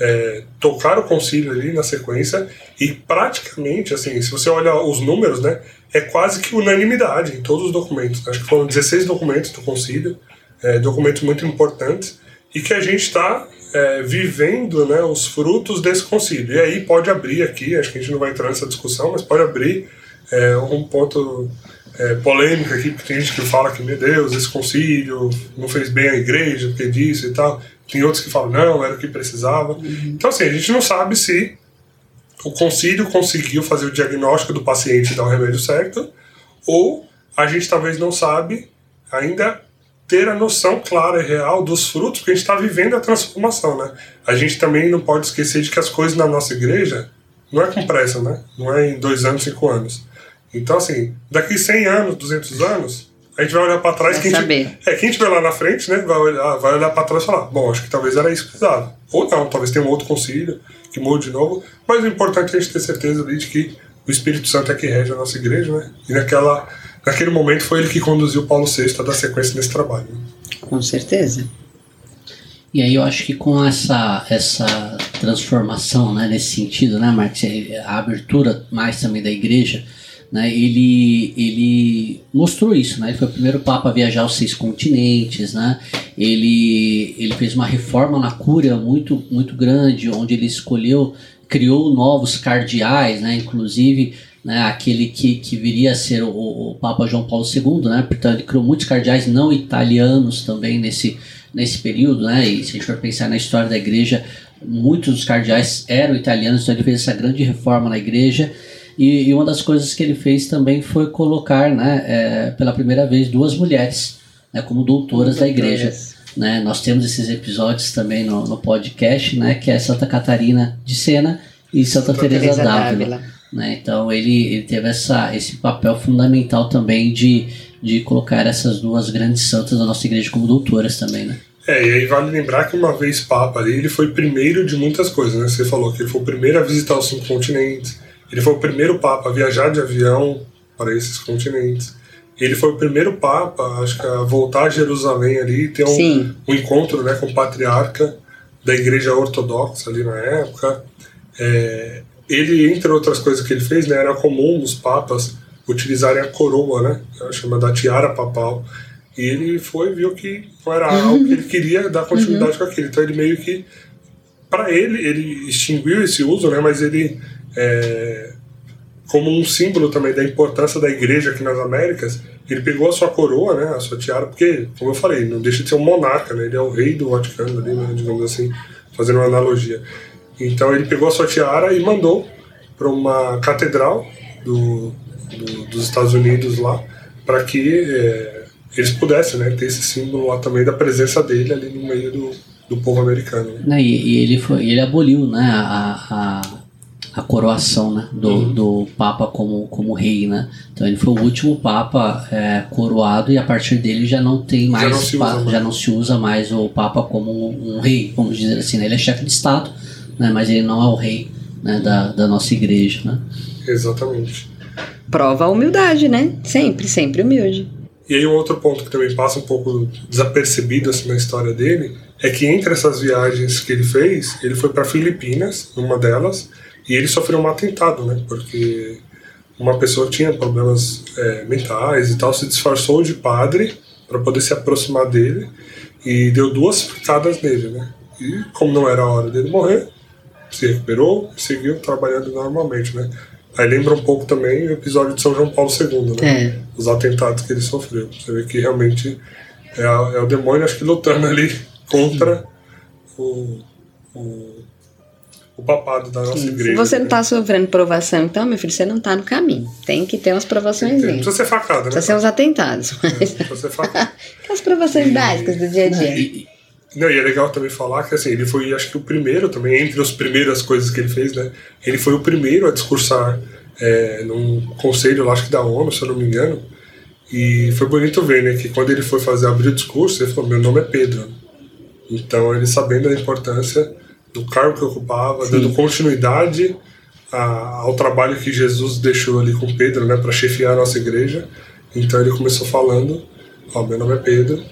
é, tocar o concílio ali na sequência e praticamente, assim, se você olha os números, né, é quase que unanimidade em todos os documentos. Acho que foram 16 documentos do concílio, é, documentos muito importantes e que a gente está é, vivendo né, os frutos desse concílio. E aí pode abrir aqui, acho que a gente não vai entrar nessa discussão, mas pode abrir é, um ponto é, polêmico aqui, porque tem gente que fala que, meu Deus, esse concílio não fez bem à igreja, porque disso e tal. Tem outros que falam, não, era o que precisava. Uhum. Então, assim, a gente não sabe se o concílio conseguiu fazer o diagnóstico do paciente e dar o remédio certo, ou a gente talvez não sabe ainda ter a noção clara e real dos frutos, porque a gente está vivendo a transformação, né? A gente também não pode esquecer de que as coisas na nossa igreja não é com pressa, né? Não é em dois anos, cinco anos. Então, assim, daqui 100 anos, 200 anos, a gente vai olhar para trás. Quem saber. é, quem estiver lá na frente, né, vai olhar, vai olhar para trás e falar: bom, acho que talvez era isso que precisava. Ou não, talvez tenha um outro concílio que mude de novo. Mas o importante é a gente ter certeza ali de que o Espírito Santo é que rege a nossa igreja, né? E naquela, naquele momento foi ele que conduziu Paulo VI a dar sequência nesse trabalho. Com certeza. E aí eu acho que com essa, essa transformação, né, nesse sentido, né, Marcos, a abertura mais também da igreja, né, ele, ele mostrou isso, né, ele foi o primeiro papa a viajar aos seis continentes, né, ele, ele fez uma reforma na cúria muito, muito grande, onde ele escolheu, criou novos cardeais, né, inclusive né, aquele que, que viria a ser o, o Papa João Paulo II, né, portanto ele criou muitos cardeais não italianos também nesse, nesse período, né, e se a gente for pensar na história da igreja, muitos dos cardeais eram italianos, então ele fez essa grande reforma na igreja, e, e, uma das coisas que ele fez também foi colocar, né, é, pela primeira vez, duas mulheres né, como doutoras da igreja. Né? Nós temos esses episódios também no, no, podcast, né, que é Santa Catarina de Sena e Santa, Santa Teresa d'Ávila. Né? Então ele, ele teve essa, esse papel fundamental também de, de colocar essas duas grandes santas da nossa igreja como doutoras também, né? É, e aí vale lembrar que uma vez Papa ali, ele foi primeiro de muitas coisas, né? Você falou que ele foi o primeiro a visitar os cinco continentes, ele foi o primeiro Papa a viajar de avião para esses continentes. Ele foi o primeiro Papa, acho que a voltar a Jerusalém ali e ter um, um, encontro né, com o patriarca da Igreja Ortodoxa ali na época. É, ele, entre outras coisas que ele fez, né, era comum os papas utilizarem a coroa, né, chamada tiara papal. E ele foi viu que não era algo que ele queria dar continuidade uhum. com aquilo. Então ele meio que, para ele, ele extinguiu esse uso, né, mas ele, é, como um símbolo também da importância da igreja aqui nas Américas, ele pegou a sua coroa, né, a sua tiara, porque, como eu falei, não deixa de ser um monarca, né, ele é o rei do Vaticano, ali, né, digamos assim, fazendo uma analogia. Então ele pegou a sua tiara e mandou para uma catedral do, do, dos Estados Unidos lá, para que é, eles pudessem né, ter esse símbolo lá também da presença dele ali no meio do, do povo americano. Né? E, e, ele, foi, ele aboliu né, a, a, a coroação né, do, uhum. do Papa como, como rei. Né? Então ele foi o último Papa é, coroado e a partir dele já não tem mais, já não, pa, já não se usa mais o Papa como um, um rei, vamos dizer assim. Né? Ele é chefe de Estado, né, mas ele não é o rei né, da, da nossa igreja. Né? Exatamente. Prova a humildade, né? Sempre, sempre humilde. E aí um outro ponto que também passa um pouco desapercebido assim, na história dele é que entre essas viagens que ele fez, ele foi para Filipinas, numa delas, e ele sofreu um atentado, né? Porque uma pessoa tinha problemas é, mentais e tal, se disfarçou de padre para poder se aproximar dele e deu duas picadas nele, né? E como não era a hora dele morrer, se recuperou e seguiu trabalhando normalmente, né? Aí lembra um pouco também o episódio de São João Paulo II, né? É. Os atentados que ele sofreu. Você vê que realmente é, é o demônio, acho que lutando ali contra o, o, o, papado da nossa Sim. igreja. Se você não está né? sofrendo provação, então, meu filho, você não está no caminho. Tem que ter umas provações. Precisa ser facada, né? Precisa ser uns atentados. Mas... É, precisa ser facada. Aquelas provações e... básicas do dia a dia. E, não, e é legal também falar que assim, ele foi, acho que o primeiro também, entre as primeiras coisas que ele fez, né? Ele foi o primeiro a discursar é, num conselho, lá, acho que da ONU, se eu não me engano. E foi bonito ver, né? Que quando ele foi fazer abrir o discurso, ele falou: Meu nome é Pedro. Então, ele sabendo da importância do cargo que ocupava, Sim. dando continuidade a, ao trabalho que Jesus deixou ali com Pedro, né? Para chefiar a nossa igreja. Então, ele começou falando: Ó, meu nome é Pedro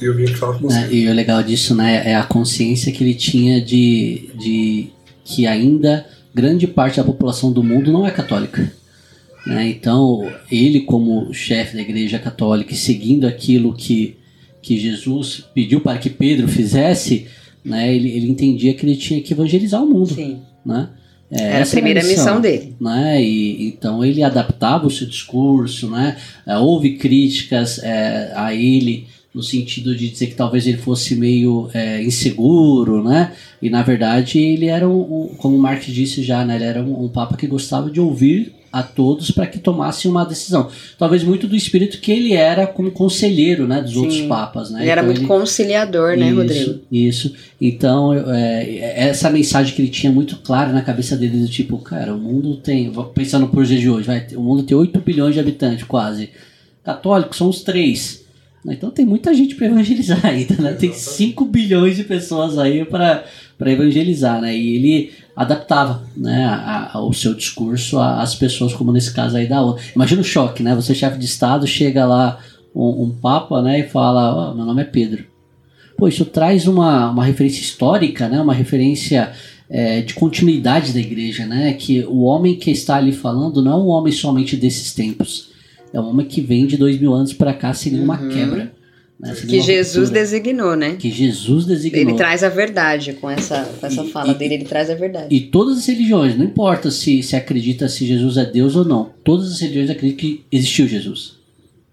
e eu vim aqui falar com você. É, e o legal disso, né, é a consciência que ele tinha de, de que ainda grande parte da população do mundo não é católica. Né? Então, ele, como chefe da Igreja Católica seguindo aquilo que, que Jesus pediu para que Pedro fizesse, né, ele, ele entendia que ele tinha que evangelizar o mundo. Sim. Né? É, Era a primeira missão, missão, dele. Né? E, então ele adaptava o seu discurso, né? É, houve críticas é, a ele no sentido de dizer que talvez ele fosse meio é, inseguro, né? E na verdade ele era, um, um, como o Mark disse já, né? Ele era um, um papa que gostava de ouvir a todos para que tomassem uma decisão. Talvez muito do espírito que ele era como conselheiro, né, dos Sim. outros papas, né? Ele era então, muito ele... conciliador, né, isso, Rodrigo? Isso. Então, é, essa mensagem que ele tinha muito clara na cabeça dele do tipo, cara, o mundo tem, pensando por dia de hoje, vai, o mundo tem 8 bilhões de habitantes, quase. Católicos são os três? Então tem muita gente para evangelizar ainda, né? Tem 5 bilhões de pessoas aí para evangelizar, né? E ele adaptava né, a, a, o seu discurso às pessoas, como nesse caso aí da ONU. Imagina o choque, né? Você, chefe de Estado, chega lá um, um papa né, e fala: oh, Meu nome é Pedro. Pô, isso traz uma, uma referência histórica, né? Uma referência é, de continuidade da igreja, né? Que o homem que está ali falando não é um homem somente desses tempos é uma que vem de dois mil anos para cá seria uma uhum. quebra. Né? que Jesus designou, né? Que Jesus designou. Ele traz a verdade com essa, com essa e, fala e, dele, ele traz a verdade. E todas as religiões, não importa se, se acredita se Jesus é Deus ou não, todas as religiões acreditam que existiu Jesus.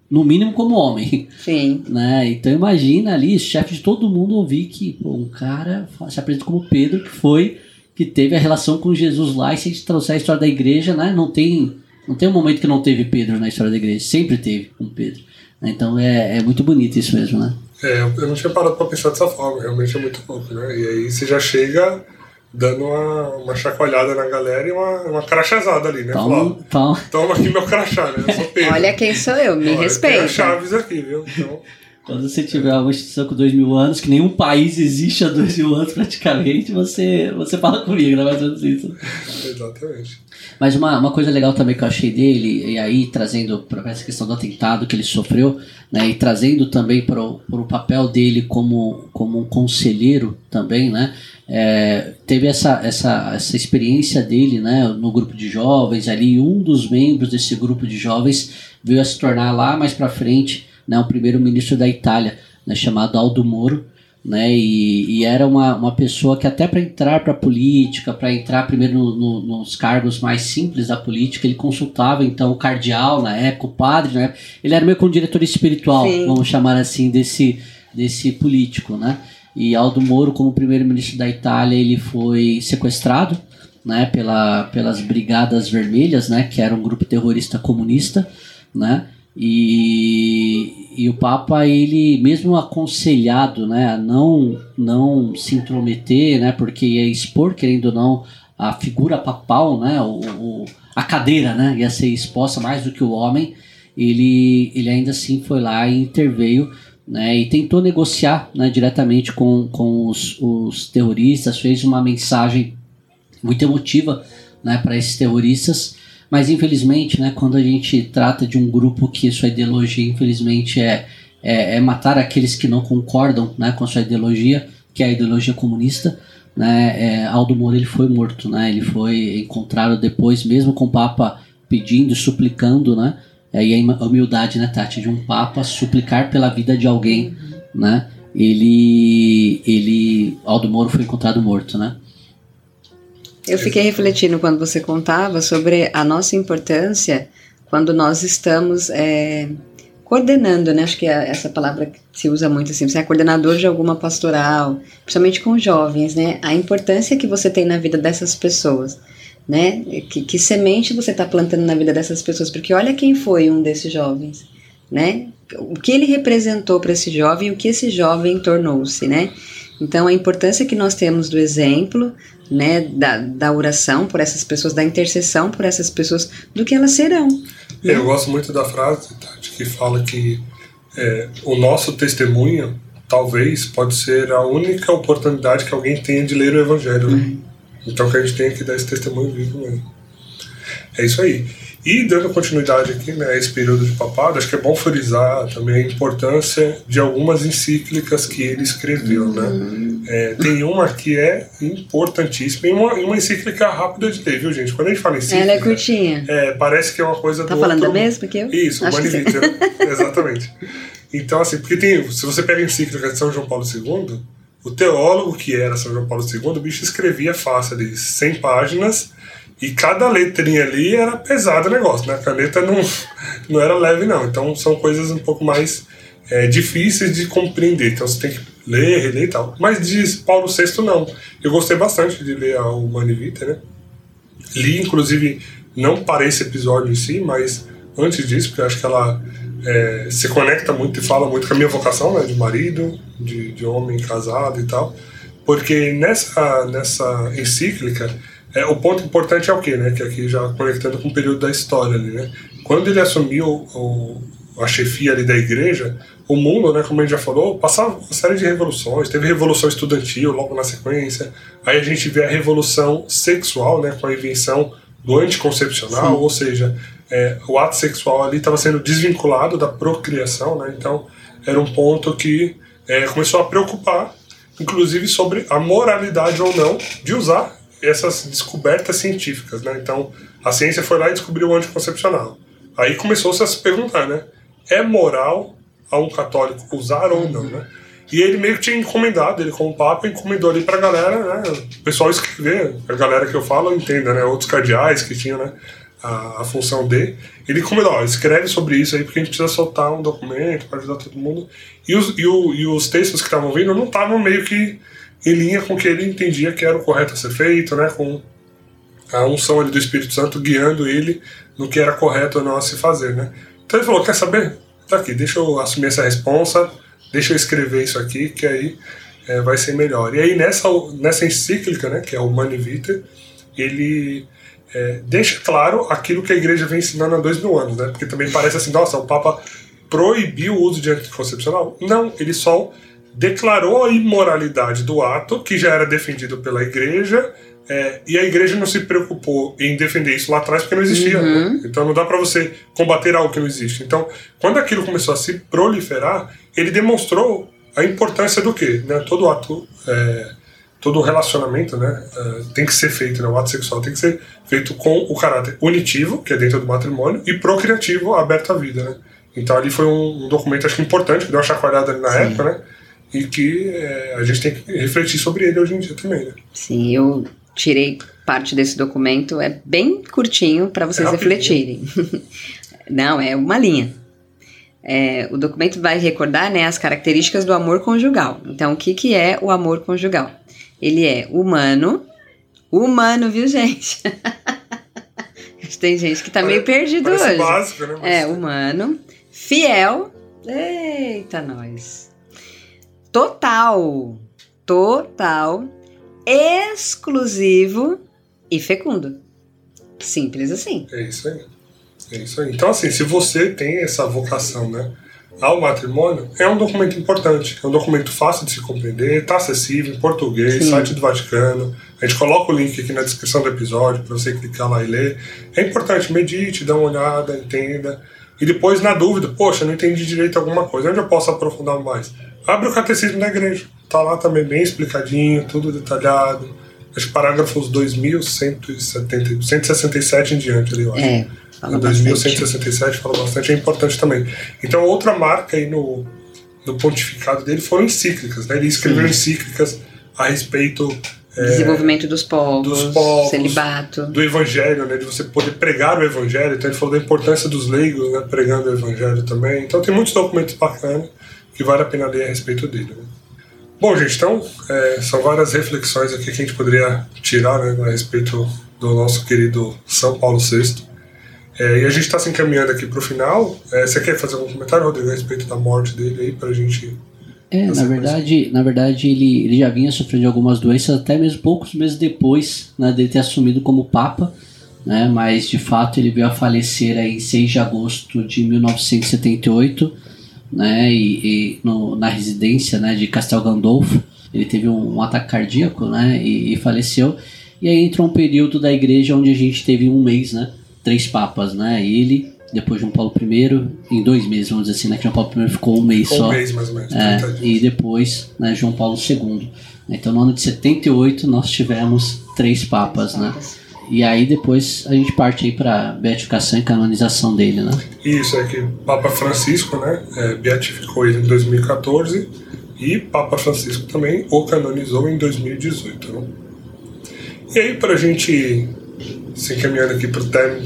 No mínimo como homem. Sim. Né? Então imagina ali, chefe de todo mundo ouvir que pô, um cara se apresenta como Pedro, que foi, que teve a relação com Jesus lá, e se a gente trouxer a história da igreja, né? Não tem não tem um momento que não teve Pedro na história da igreja, sempre teve um Pedro. Então é, é muito bonito isso mesmo, né? É, eu não tinha parado para pensar dessa forma, realmente é muito pouco, né? E aí você já chega dando uma, uma chacoalhada na galera e uma, uma crachazada ali, né? Toma, toma. toma aqui meu crachá, né? Eu sou Pedro. Olha quem sou eu, me eu tenho a respeita. Chaves aqui, viu? Então, Quando você tiver uma instituição com dois mil anos, que nenhum país existe há dois mil anos praticamente, você, você fala comigo, não é mais ou menos isso. exatamente. Mas uma, uma coisa legal também que eu achei dele, e aí trazendo para essa questão do atentado que ele sofreu, né, e trazendo também para o papel dele como, como um conselheiro também, né, é, teve essa, essa, essa experiência dele né, no grupo de jovens ali, um dos membros desse grupo de jovens veio a se tornar lá mais para frente né, o primeiro-ministro da Itália, né, chamado Aldo Moro, né? E, e era uma, uma pessoa que até para entrar para a política, para entrar primeiro no- no- nos cargos mais simples da política, ele consultava então o cardeal na época, o padre na época. Ele era meio que um diretor espiritual, Sim. vamos chamar assim, desse, desse político, né? E Aldo Moro, como primeiro-ministro da Itália, ele foi sequestrado, né? Pela, pelas Brigadas Vermelhas, né? Que era um grupo terrorista comunista, né? E, e o Papa, ele mesmo aconselhado né, a não, não se intrometer, né, porque ia expor, querendo ou não, a figura papal, né, o, o- a cadeira né, ia ser exposta mais do que o homem, ele, ele ainda assim foi lá e interveio né, e tentou negociar né, diretamente com, com os, os terroristas, fez uma mensagem muito emotiva né, para esses terroristas, mas infelizmente, né, quando a gente trata de um grupo que sua ideologia, infelizmente, é, é, é matar aqueles que não concordam né, com sua ideologia, que é a ideologia comunista, né, é, Aldo Moro ele foi morto, né, ele foi encontrado depois, mesmo com o Papa pedindo, suplicando, né, aí a humildade, né, Tati, de um Papa suplicar pela vida de alguém, né, ele, ele, Aldo Moro foi encontrado morto, né. Eu fiquei refletindo quando você contava sobre a nossa importância quando nós estamos é, coordenando, né? Acho que é essa palavra que se usa muito assim, você é coordenador de alguma pastoral, principalmente com jovens, né? A importância que você tem na vida dessas pessoas, né? Que, que semente você está plantando na vida dessas pessoas? Porque olha quem foi um desses jovens, né? O que ele representou para esse jovem, o que esse jovem tornou-se, né? Então, a importância que nós temos do exemplo, né, da, da oração por essas pessoas, da intercessão por essas pessoas, do que elas serão. É, Eu gosto muito da frase, Tati, que fala que é, o nosso testemunho talvez pode ser a única oportunidade que alguém tenha de ler o Evangelho. Né? Então que a gente tenha que dar esse testemunho vivo mesmo. É isso aí. E dando continuidade aqui, né, a esse período de papado, acho que é bom frisar também a importância de algumas encíclicas que ele escreveu, né? É, tem uma que é importantíssima e uma, uma encíclica rápida de ler, viu, gente? Quando a gente fala encíclica, Ela é curtinha. é, parece que é uma coisa Tá do falando outro... da mesma que eu? Isso, o Acho. Manivita, exatamente. Então, assim, porque tem, se você pega a encíclica de São João Paulo II, o teólogo que era São João Paulo II, o bicho escrevia fácil ali, 100 páginas, e cada letrinha ali era pesado o negócio, né? A caneta não, não era leve, não. Então, são coisas um pouco mais é, difíceis de compreender. Então, você tem que ler, reler e tal. Mas diz Paulo VI, não. Eu gostei bastante de ler a Humane Vitae, né? Li, inclusive, não para esse episódio em si, mas antes disso, porque eu acho que ela é, se conecta muito e fala muito com a minha vocação, né, de marido, de, de homem casado e tal, porque nessa, nessa encíclica, é, o ponto importante é o quê, né, que aqui já conectando com o período da história ali, né, quando ele assumiu o, a chefia ali da igreja, o mundo, né, como a gente já falou, passava uma série de revoluções, teve revolução estudantil logo na sequência, aí a gente vê a revolução sexual, né, com a invenção do anticoncepcional, ou seja, é, o ato sexual ali estava sendo desvinculado da procriação, né, então era um ponto que é, começou a preocupar, inclusive sobre a moralidade ou não de usar essas descobertas científicas, né, então a ciência foi lá e descobriu o anticoncepcional. Aí começou-se a se perguntar, né, é moral a um católico usar ou não, né? E ele meio que tinha encomendado, ele como papa encomendou ali pra galera, né? O pessoal escrever, a galera que eu falo entenda, né? Outros cardeais que tinham, né? A, a função de. Ele encomendou, ó, escreve sobre isso aí porque a gente precisa soltar um documento para ajudar todo mundo. E os, e, o, e os textos que estavam vindo não estavam meio que em linha com o que ele entendia que era o correto a ser feito, né? Com a unção ali do Espírito Santo guiando ele no que era correto ou não a se fazer, né? Então ele falou, quer saber? Tá aqui, deixa eu assumir essa responsa, deixa eu escrever isso aqui, que aí é, vai ser melhor. E aí nessa, nessa encíclica, né, que é o Mani Vitae, ele é, deixa claro aquilo que a igreja vem ensinando há dois mil anos, né? Porque também parece assim, nossa, o Papa proibiu o uso de anticoncepcional. Não, ele só declarou a imoralidade do ato, que já era defendido pela igreja, é, e a igreja não se preocupou em defender isso lá atrás porque não existia. Uhum. Né? Então não dá para você combater algo que não existe. Então, quando aquilo começou a se proliferar, ele demonstrou a importância do quê? Né? Todo ato, é, todo relacionamento né, é, tem que ser feito, né? o ato sexual tem que ser feito com o caráter unitivo, que é dentro do matrimônio, e procriativo, aberto à vida. Né? Então ali foi um, um documento, acho que importante, que deu uma chacoalhada ali na Sim. época, né? E que é, a gente tem que refletir sobre ele hoje em dia também, né? Sim, eu tirei parte desse documento, é bem curtinho para vocês é refletirem. Não, é uma linha. É, o documento vai recordar né, as características do amor conjugal. Então, o que, que é o amor conjugal? Ele é humano, humano, viu, gente? Tem gente que tá meio perdido Parece hoje. Básico, né? Mas... É, humano, fiel. Eita, nós. Total. Total. Exclusivo e fecundo. Simples assim. É isso aí. É isso aí. Então, assim, se você tem essa vocação, né? Ao matrimônio, é um documento importante, é um documento fácil de se compreender, está acessível em português, Sim. site do Vaticano. A gente coloca o link aqui na descrição do episódio para você clicar lá e ler. É importante, medite, dá uma olhada, entenda. E depois, na dúvida, poxa, não entendi direito alguma coisa, onde eu posso aprofundar mais? Abre o catecismo da igreja. Tá lá também bem explicadinho, tudo detalhado. Que parágrafos 2167 em diante ali, eu acho. É, fala 2167 fala bastante, é importante também. Então, outra marca aí no, no pontificado dele foram encíclicas, né? Ele escreveu Sim. encíclicas a respeito é, Desenvolvimento dos povos, dos povos, celibato. Do evangelho, né? De você poder pregar o evangelho. Então ele falou da importância dos leigos, né? Pregando o evangelho também. Então tem muitos documentos bacanas que vale a pena ler a respeito dele. Né? Bom, gente, então é, são várias reflexões aqui que a gente poderia tirar né, a respeito do nosso querido São Paulo VI. É, e a gente está se encaminhando aqui para o final. É, você quer fazer algum comentário, Rodrigo, a respeito da morte dele aí, para a gente é, na verdade, na verdade ele, ele já vinha sofrendo de algumas doenças até mesmo poucos meses depois né, dele ter assumido como Papa, né, mas de fato ele veio a falecer aí em 6 de agosto de 1978, né, e, e no, na residência né, de Castel Gandolfo. Ele teve um, um ataque cardíaco né, e, e, faleceu. E aí entrou um período da igreja onde a gente teve um mês, né, três papas, né, ele, depois João Paulo I, em dois meses, vamos dizer assim, né? Que João Paulo I ficou um mês ficou só. Um mês mais ou menos. É, e depois né, João Paulo II. Então no ano de 78 nós tivemos três papas, né? E aí depois a gente parte aí para beatificação e canonização dele, né? Isso, é que Papa Francisco, né, é, beatificou ele em 2014 e Papa Francisco também o canonizou em 2018, né? E aí, para a gente se encaminhando aqui para o término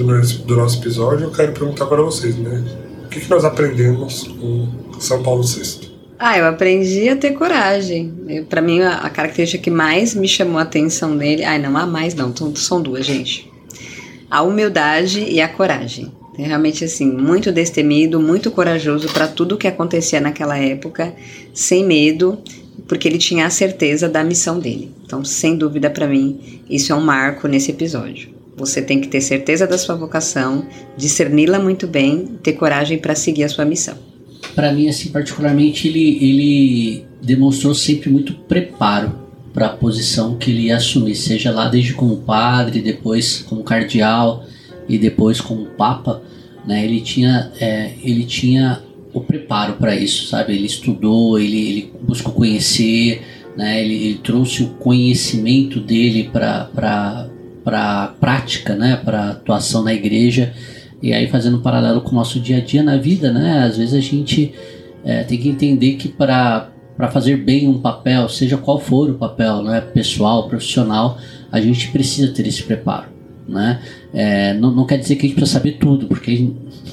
do nosso, episódio, eu quero perguntar para vocês, né? O que, que nós aprendemos com São Paulo VI? Ah, eu aprendi a ter coragem. Para mim, a, característica que mais me chamou a atenção nele. Ai, não há mais, não. São duas, gente. A humildade e a coragem. É realmente assim, muito destemido, muito corajoso para tudo o que acontecia naquela época, sem medo, porque ele tinha a certeza da missão dele. Então, sem dúvida para mim, isso é um marco nesse episódio. Você tem que ter certeza da sua vocação, discerni-la muito bem, ter coragem para seguir a sua missão. Para mim, assim, particularmente, ele, ele demonstrou sempre muito preparo para a posição que ele ia assumir, seja lá desde como padre, depois como cardeal e depois como papa, né? Ele tinha, é, ele tinha o preparo para isso, sabe? Ele estudou, ele, ele buscou conhecer, né? Ele, ele trouxe o conhecimento dele para para prática, né, para atuação na igreja. E aí fazendo um paralelo com o nosso dia a dia na vida, né, às vezes a gente é, tem que entender que para para fazer bem um papel, seja qual for o papel, né, pessoal, profissional, a gente precisa ter esse preparo, né? É, não, não quer dizer que a gente precisa saber tudo, porque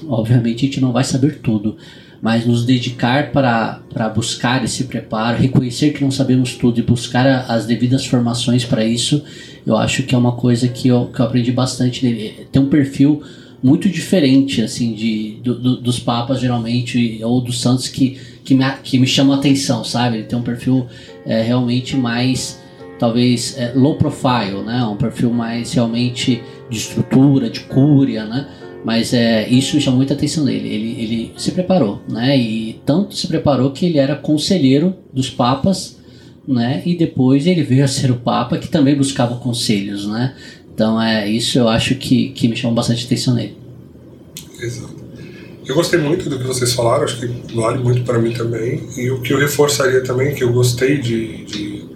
obviamente a gente não vai saber tudo, mas nos dedicar para, para buscar esse preparo, reconhecer que não sabemos tudo e buscar as devidas formações para isso, eu acho que é uma coisa que eu, que eu aprendi bastante nele. Tem um perfil muito diferente assim de do, do, dos papas geralmente ou dos santos que que me, que me chamam a atenção, sabe? Ele tem um perfil é, realmente mais talvez é, low profile, né? Um perfil mais realmente de estrutura, de cúria, né? Mas é, isso chamou muita atenção dele. Ele, ele se preparou, né? E tanto se preparou que ele era conselheiro dos papas, né? E depois ele veio a ser o papa que também buscava conselhos, né? Então é isso eu acho que, que me chamou bastante atenção nele. Exato. Eu gostei muito do que vocês falaram, acho que vale muito para mim também. E o que eu reforçaria também, que eu gostei de, de,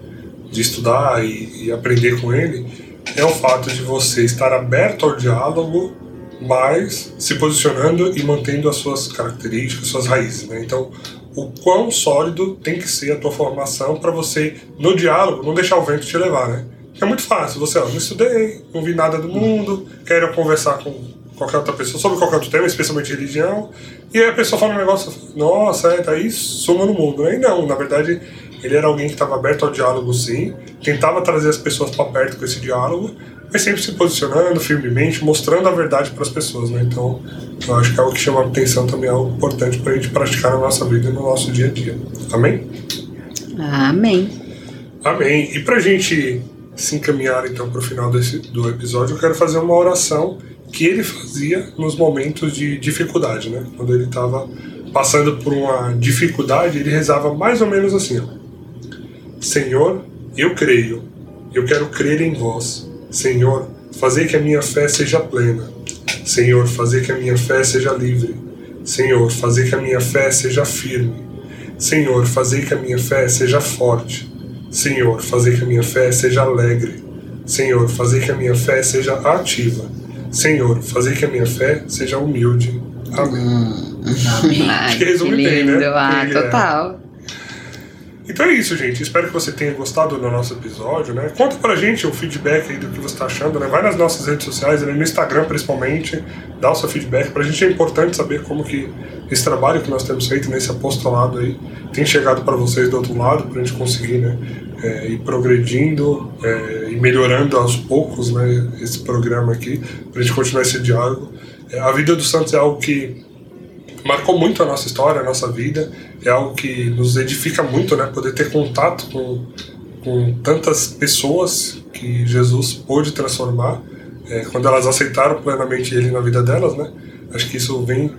de estudar e, e aprender com ele, é o fato de você estar aberto ao diálogo mas se posicionando e mantendo as suas características, suas raízes. Né? Então, o quão sólido tem que ser a tua formação para você, no diálogo, não deixar o vento te levar, né? É muito fácil. Você, ó, não estudei, não vi nada do mundo, quero conversar com qualquer outra pessoa sobre qualquer outro tema, especialmente religião, e aí a pessoa fala um negócio, nossa, é, tá aí, suma no mundo? E não, na verdade, ele era alguém que estava aberto ao diálogo, sim, tentava trazer as pessoas para perto com esse diálogo, mas sempre se posicionando firmemente, mostrando a verdade para as pessoas, né? Então, eu acho que é algo que chama atenção também, é algo importante para a gente praticar na nossa vida e no nosso dia a dia. Amém? Amém. Amém. E para a gente se encaminhar então para o final desse, do episódio, eu quero fazer uma oração que ele fazia nos momentos de dificuldade, né? Quando ele estava passando por uma dificuldade, ele rezava mais ou menos assim: ó. Senhor, eu creio, eu quero crer em vós Senhor, fazer que a minha fé seja plena. Senhor, fazer que a minha fé seja livre. Senhor, fazer que a minha fé seja firme. Senhor, fazer que a minha fé seja forte. Senhor, fazer que a minha fé seja alegre. Senhor, fazer que a minha fé seja ativa. Senhor, fazer que a minha fé seja humilde. Amém. Hum, amém. Acho que resume que bem, né? Ah, é- total. Então é isso, gente. Espero que você tenha gostado do nosso episódio, né? Conta pra gente o feedback aí do que você tá achando, né? Vai nas nossas redes sociais, né? no Instagram principalmente, dá o seu feedback. Pra gente é importante saber como que esse trabalho que nós temos feito nesse apostolado aí tem chegado para vocês do outro lado, pra gente conseguir, né? É, ir progredindo é, e melhorando aos poucos, né? Esse programa aqui, pra gente continuar esse diálogo. É, a vida dos santos é algo que marcou muito a nossa história, a nossa vida. É algo que nos edifica muito, né? Poder ter contato com, com tantas pessoas que Jesus pôde transformar é, quando elas aceitaram plenamente Ele na vida delas, né? Acho que isso vem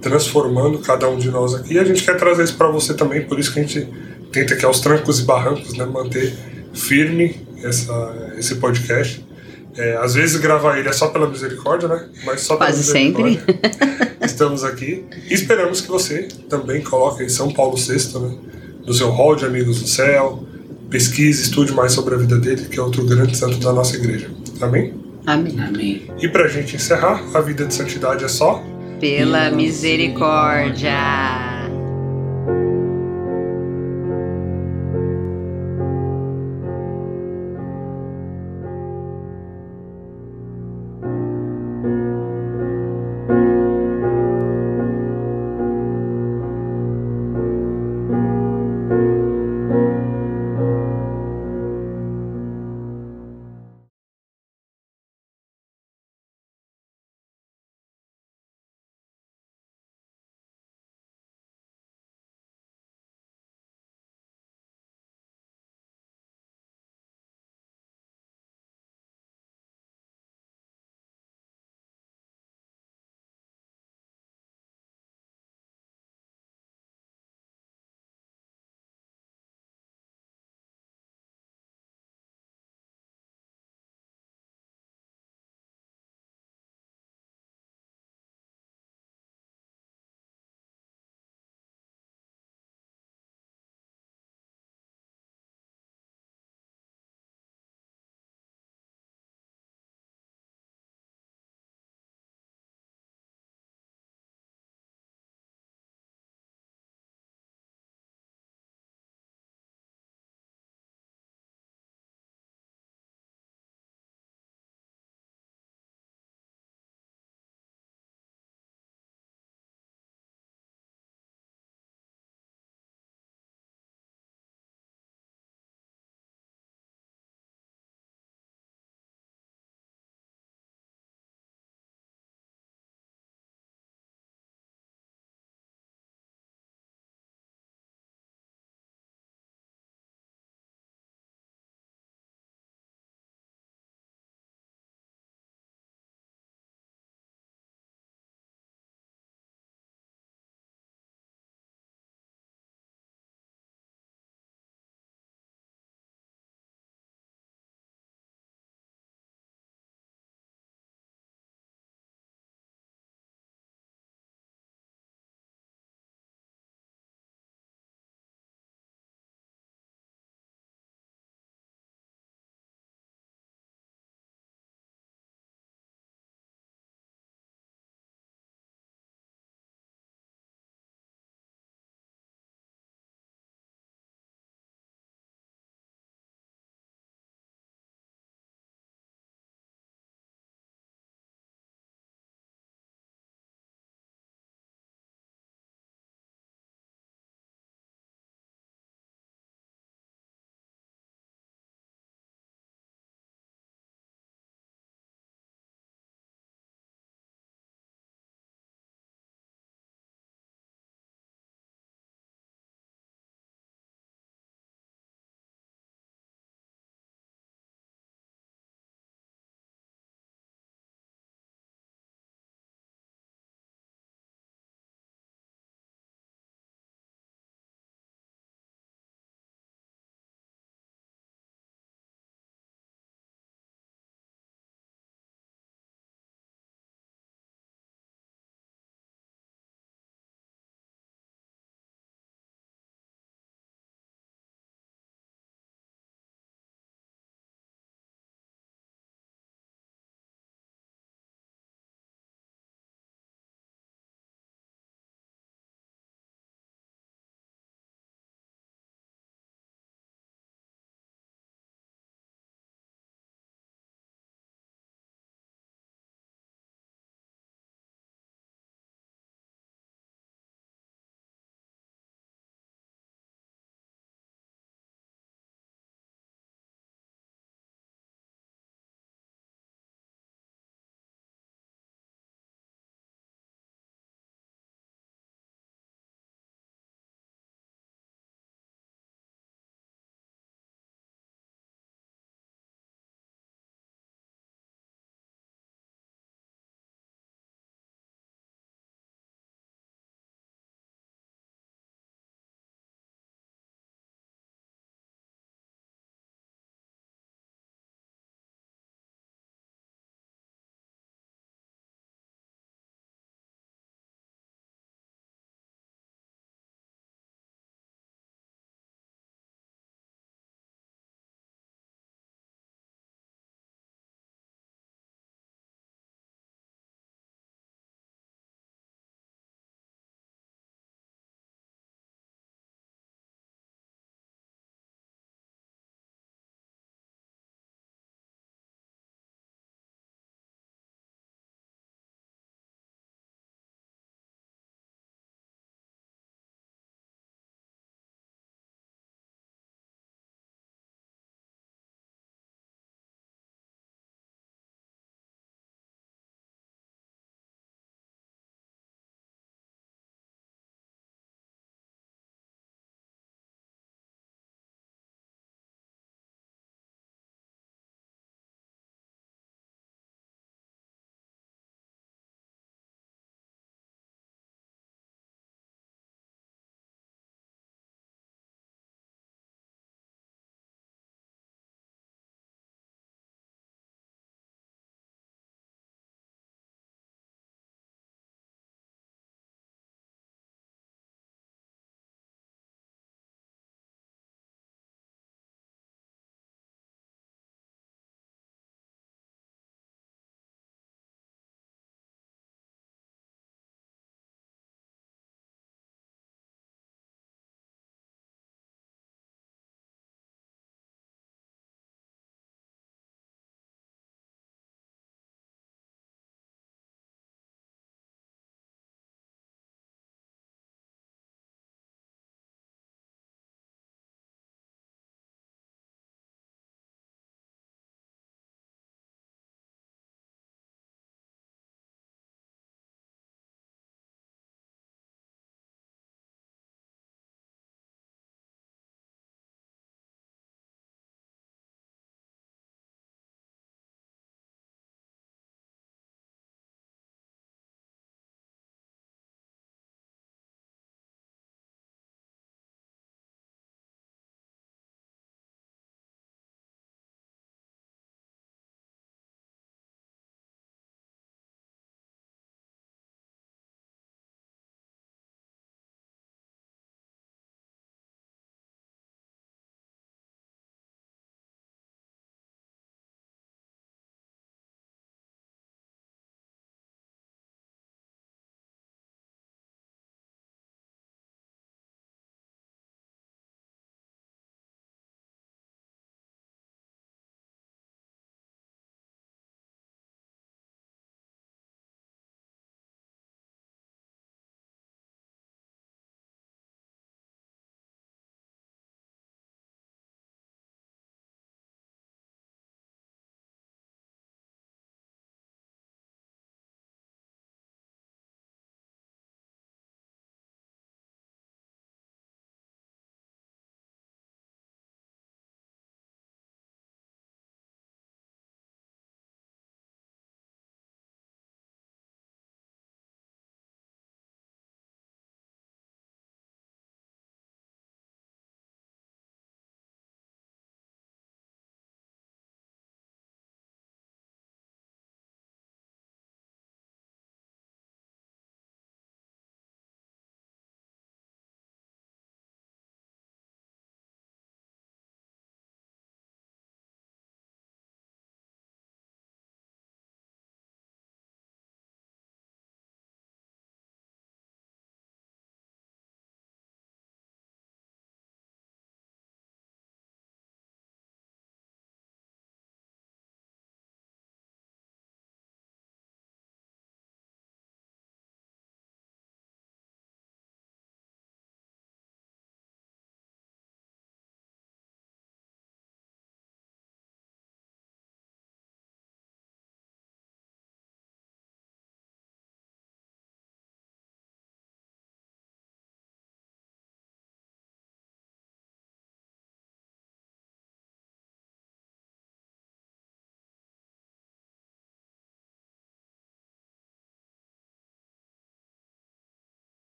transformando cada um de nós aqui. E a gente quer trazer isso para você também, por isso que a gente tenta aqui aos trancos e barrancos, né? Manter firme essa, esse podcast. É, às vezes gravar ele é só pela misericórdia, né? Mas só pela Quase sempre. misericórdia. Estamos aqui e esperamos que você também coloque em São Paulo VI, né? No seu hall de amigos do céu. Pesquise, estude mais sobre a vida dele, que é outro grande santo da nossa igreja. Amém? Amém. Amém. E pra gente encerrar, a vida de santidade é só Pela misericórdia.